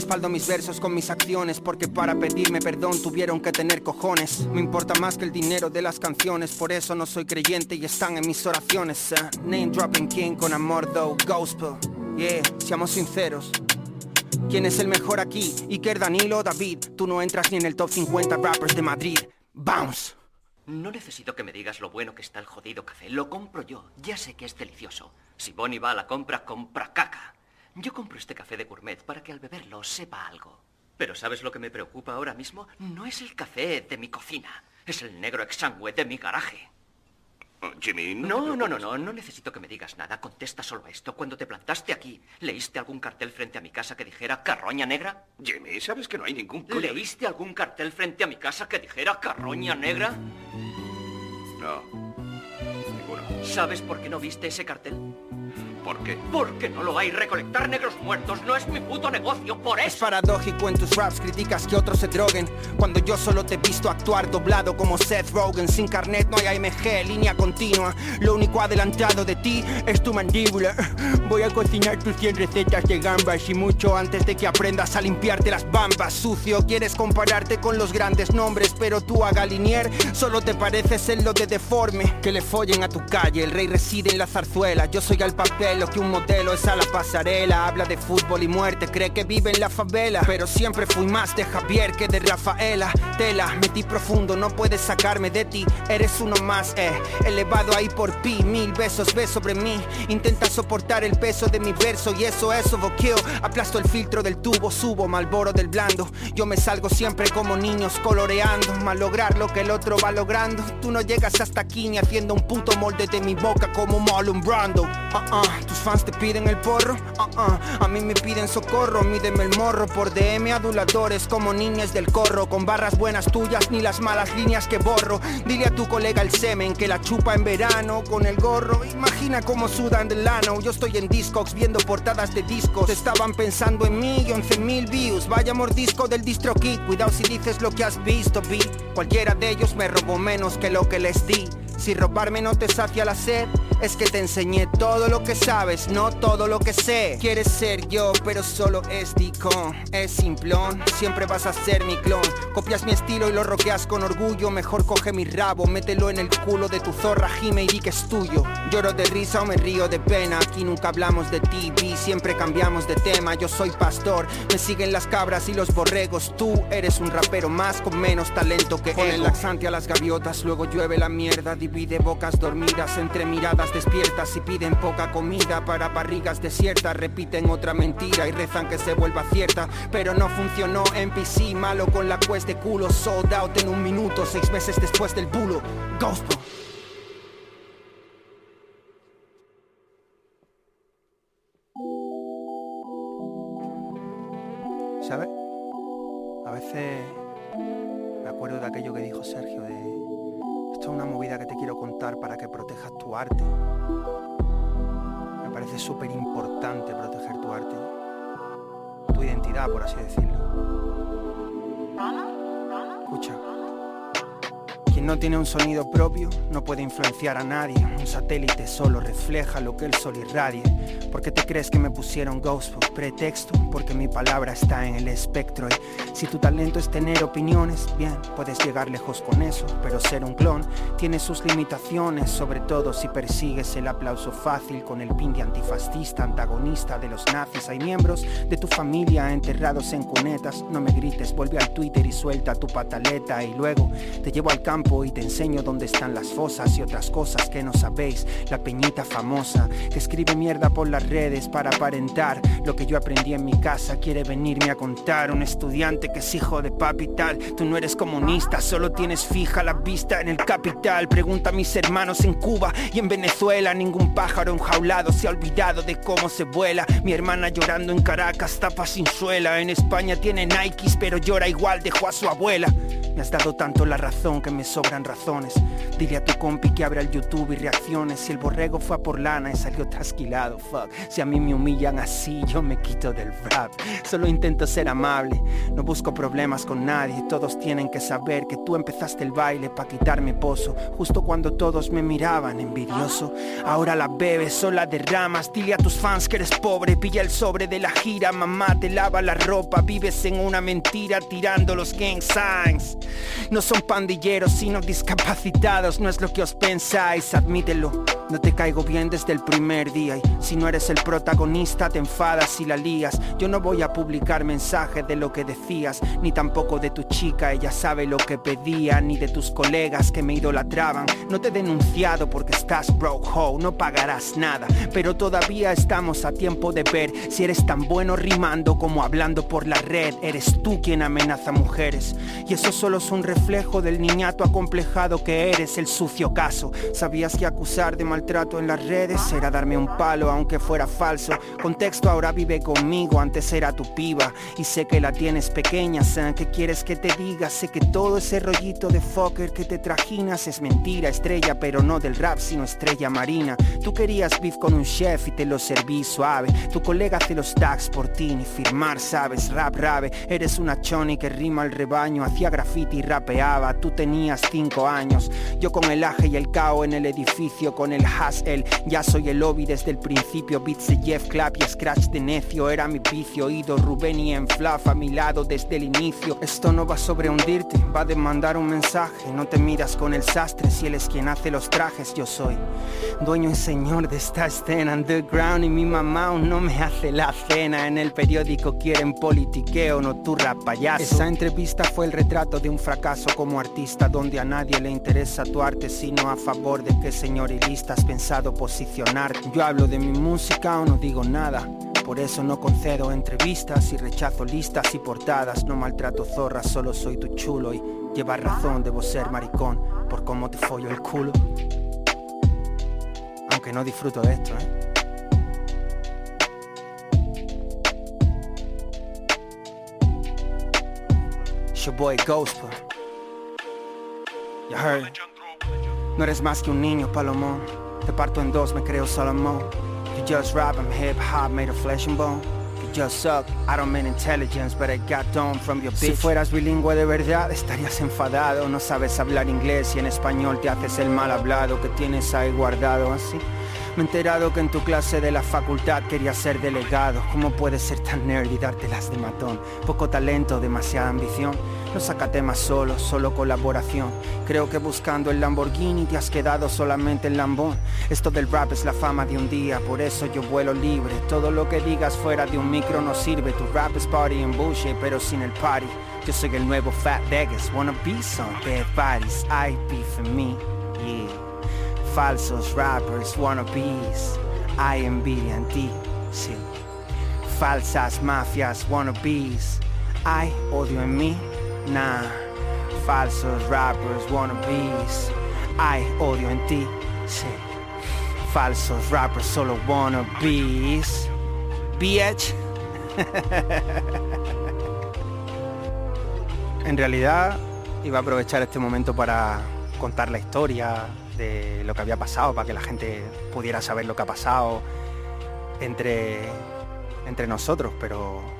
Respaldo mis versos con mis acciones porque para pedirme perdón tuvieron que tener cojones. Me importa más que el dinero de las canciones, por eso no soy creyente y están en mis oraciones. Ah, name dropping king con amor though, gospel. Yeah, seamos sinceros. ¿Quién es el mejor aquí? Iker, Danilo, David. Tú no entras ni en el top 50 rappers de Madrid. Bounce. No necesito que me digas lo bueno que está el jodido café. Lo compro yo. Ya sé que es delicioso. Si Bonnie va a la compra, compra caca. Yo compro este café de gourmet para que al beberlo sepa algo. Pero ¿sabes lo que me preocupa ahora mismo? No es el café de mi cocina, es el negro exangüe de mi garaje. Oh, Jimmy, no, no, no, no, no, necesito que me digas nada. Contesta solo a esto. Cuando te plantaste aquí, ¿leíste algún cartel frente a mi casa que dijera carroña negra? Jimmy, sabes que no hay ningún... ¿Leíste algún cartel frente a mi casa que dijera carroña negra? No, ninguno. ¿Sabes por qué no viste ese cartel? ¿Por qué? Porque no lo hay. Recolectar negros muertos no es mi puto negocio, por eso. Es paradójico en tus raps, criticas que otros se droguen. Cuando yo solo te he visto actuar doblado como Seth Rogen. Sin carnet no hay AMG, línea continua. Lo único adelantado de ti es tu mandíbula. Voy a cocinar tus 100 recetas de gambas y mucho antes de que aprendas a limpiarte las bambas. Sucio, quieres compararte con los grandes nombres, pero tú a Galinier solo te pareces en lo de deforme. Que le follen a tu calle, el rey reside en la zarzuela. Yo soy al papel lo que un modelo es a la pasarela. Habla de fútbol y muerte, cree que vive en la favela. Pero siempre fui más de Javier que de Rafaela. Tela, metí profundo, no puedes sacarme de ti. Eres uno más, eh. Elevado ahí por pi, mil besos ves sobre mí. Intenta soportar el peso de mi verso y eso es boqueo. Aplasto el filtro del tubo, subo malboro del blando. Yo me salgo siempre como niños coloreando. Mal lograr lo que el otro va logrando. Tú no llegas hasta aquí ni haciendo un puto molde de mi boca como Marlon Brando. Uh -uh. ¿Tus fans te piden el porro? Uh A mí me piden socorro, mídeme el morro por DM aduladores como niñas del corro, con barras buenas tuyas ni las malas líneas que borro. Dile a tu colega el semen que la chupa en verano con el gorro. Imagina cómo sudan del lano. Yo estoy en Discogs viendo portadas de discos. Estaban pensando en mí y 11 mil views. Vaya mordisco del distro kit. Cuidado si dices lo que has visto, vi. Cualquiera de ellos me robó menos que lo que les di. Si robarme no te sacia la sed, es que te enseñé todo lo que sabes, no todo lo que sé. Quieres ser yo, pero solo es Dicon, es simplón. Siempre vas a ser mi clon. Copias mi estilo y lo roqueas con orgullo. Mejor coge mi rabo, mételo en el culo de tu zorra, gime y di que es tuyo. Lloro de risa o me río de pena. Aquí nunca hablamos de TV, siempre cambiamos de tema. Yo soy pastor, me siguen las cabras y los borregos. Tú eres un rapero más con menos talento que él. el laxante a las gaviotas, luego llueve la mierda divide bocas dormidas entre miradas despiertas y piden poca comida para barrigas desiertas, repiten otra mentira y rezan que se vuelva cierta, pero no funcionó NPC, malo con la quest de culo, sold out en un minuto, seis meses después del bulo. ¿Sabes? No tiene un sonido propio no puede influenciar a nadie. Un satélite solo refleja lo que el sol irradie. ¿Por qué te crees que me pusieron ghost por pretexto? Porque mi palabra está en el espectro. Y si tu talento es tener opiniones, bien, puedes llegar lejos con eso. Pero ser un clon tiene sus limitaciones, sobre todo si persigues el aplauso fácil con el pin de antifascista, antagonista de los nazis. Hay miembros de tu familia enterrados en cunetas. No me grites, vuelve al Twitter y suelta tu pataleta. Y luego te llevo al campo y te enseño dónde están las fosas y otras cosas que no sabéis. La peñita famosa que escribe mierda por las redes para aparentar lo que yo aprendí en mi casa. Quiere venirme a contar un estudiante que es hijo de papi tal. Tú no eres comunista, solo tienes fija la vista en el capital. Pregunta a mis hermanos en Cuba y en Venezuela. Ningún pájaro enjaulado se ha olvidado de cómo se vuela. Mi hermana llorando en Caracas, tapa sin suela. En España tiene Nikes, pero llora igual, dejó a su abuela. Me has dado tanto la razón que me sobran razones. Dile a tu compi que abra el YouTube y reacciones. Si el borrego fue a por lana y salió trasquilado, fuck. Si a mí me humillan así, yo me quito del rap. Solo intento ser amable, no busco problemas con nadie. Todos tienen que saber que tú empezaste el baile para quitarme pozo. Justo cuando todos me miraban envidioso. Ahora la bebes, son las derramas. Dile a tus fans que eres pobre, pilla el sobre de la gira. Mamá te lava la ropa, vives en una mentira tirando los gang signs. No son pandilleros, sino discapacitados, no es lo que os pensáis, admítelo. No te caigo bien desde el primer día y si no eres el protagonista te enfadas y la lías. Yo no voy a publicar mensajes de lo que decías, ni tampoco de tu chica, ella sabe lo que pedía, ni de tus colegas que me idolatraban. No te he denunciado porque estás broke ho, no pagarás nada, pero todavía estamos a tiempo de ver si eres tan bueno rimando como hablando por la red. Eres tú quien amenaza mujeres y eso solo es un reflejo del niñato acomplejado que eres, el sucio caso. Sabías que acusar de maltrato en las redes era darme un palo aunque fuera falso. Contexto ahora vive conmigo, antes era tu piba y sé que la tienes pequeña, ¿sabes qué quieres que te diga? Sé que todo ese rollito de fucker que te trajinas es mentira, estrella, pero no del rap, sino estrella marina. Tú querías beef con un chef y te lo serví suave. Tu colega hace los tags por ti, ni firmar, sabes, rap rave. Eres una choni que rima al rebaño, hacía graffiti y rapeaba. Tú tenías cinco años, yo con el aje y el cao en el edificio, con el Hassel. Ya soy el lobby desde el principio. Beats de Jeff Clap y Scratch de necio. Era mi vicio. Oído Rubén y en Fluff a mi lado desde el inicio. Esto no va sobre hundirte, va a demandar un mensaje. No te miras con el sastre si él es quien hace los trajes. Yo soy dueño y señor de esta escena underground. Y mi mamá aún no me hace la cena. En el periódico quieren politiqueo, no tu rap payaso. Esa entrevista fue el retrato de un fracaso como artista. Donde a nadie le interesa tu arte, sino a favor de que señor y lista has pensado posicionar. Yo hablo de mi música o no digo nada. Por eso no concedo entrevistas y rechazo listas y portadas. No maltrato zorras, solo soy tu chulo y llevas razón, debo ser maricón por cómo te follo el culo. Aunque no disfruto de esto, ¿eh? It's your boy. You heard? No eres más que un niño, Palomón. Te parto en dos, me creo Salomón. You just rap, I'm hip hop, made of flesh and bone. You just suck, I don't mean intelligence, but I got done from your bitch. Si fueras bilingüe de verdad, estarías enfadado. No sabes hablar inglés y en español te haces el mal hablado que tienes ahí guardado así. Me he enterado que en tu clase de la facultad querías ser delegado. ¿Cómo puedes ser tan nerd y dártelas de matón? Poco talento, demasiada ambición. No saca temas solo, solo colaboración. Creo que buscando el Lamborghini te has quedado solamente en Lambón. Esto del rap es la fama de un día, por eso yo vuelo libre. Todo lo que digas fuera de un micro no sirve. Tu rap es party en bullshit, pero sin el party. Yo soy el nuevo Fat Vegas, wanna be some bad bodies. I be for me, yeah. Falsos rappers, wannabes, I envidian ti, sí. Falsas mafias, wannabes, I odio en mí, nah. Falsos rappers, wannabes, I odio en ti, sí. Falsos rappers, solo wannabes, bitch. en realidad, iba a aprovechar este momento para contar la historia de lo que había pasado, para que la gente pudiera saber lo que ha pasado entre, entre nosotros, pero...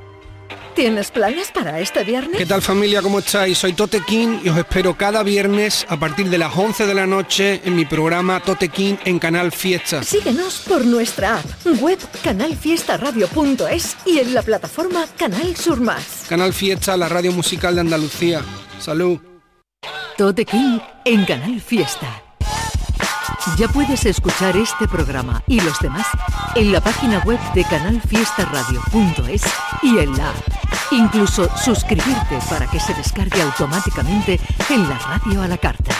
¿Tienes planes para este viernes? ¿Qué tal familia? ¿Cómo estáis? Soy Tote King y os espero cada viernes a partir de las 11 de la noche en mi programa Tote King en Canal Fiesta. Síguenos por nuestra app, web canalfiestaradio.es y en la plataforma Canal Sur Más. Canal Fiesta, la radio musical de Andalucía. Salud. Tote King en Canal Fiesta. Ya puedes escuchar este programa y los demás en la página web de canalfiestaradio.es y en la app. Incluso suscribirte para que se descargue automáticamente en la radio a la carta.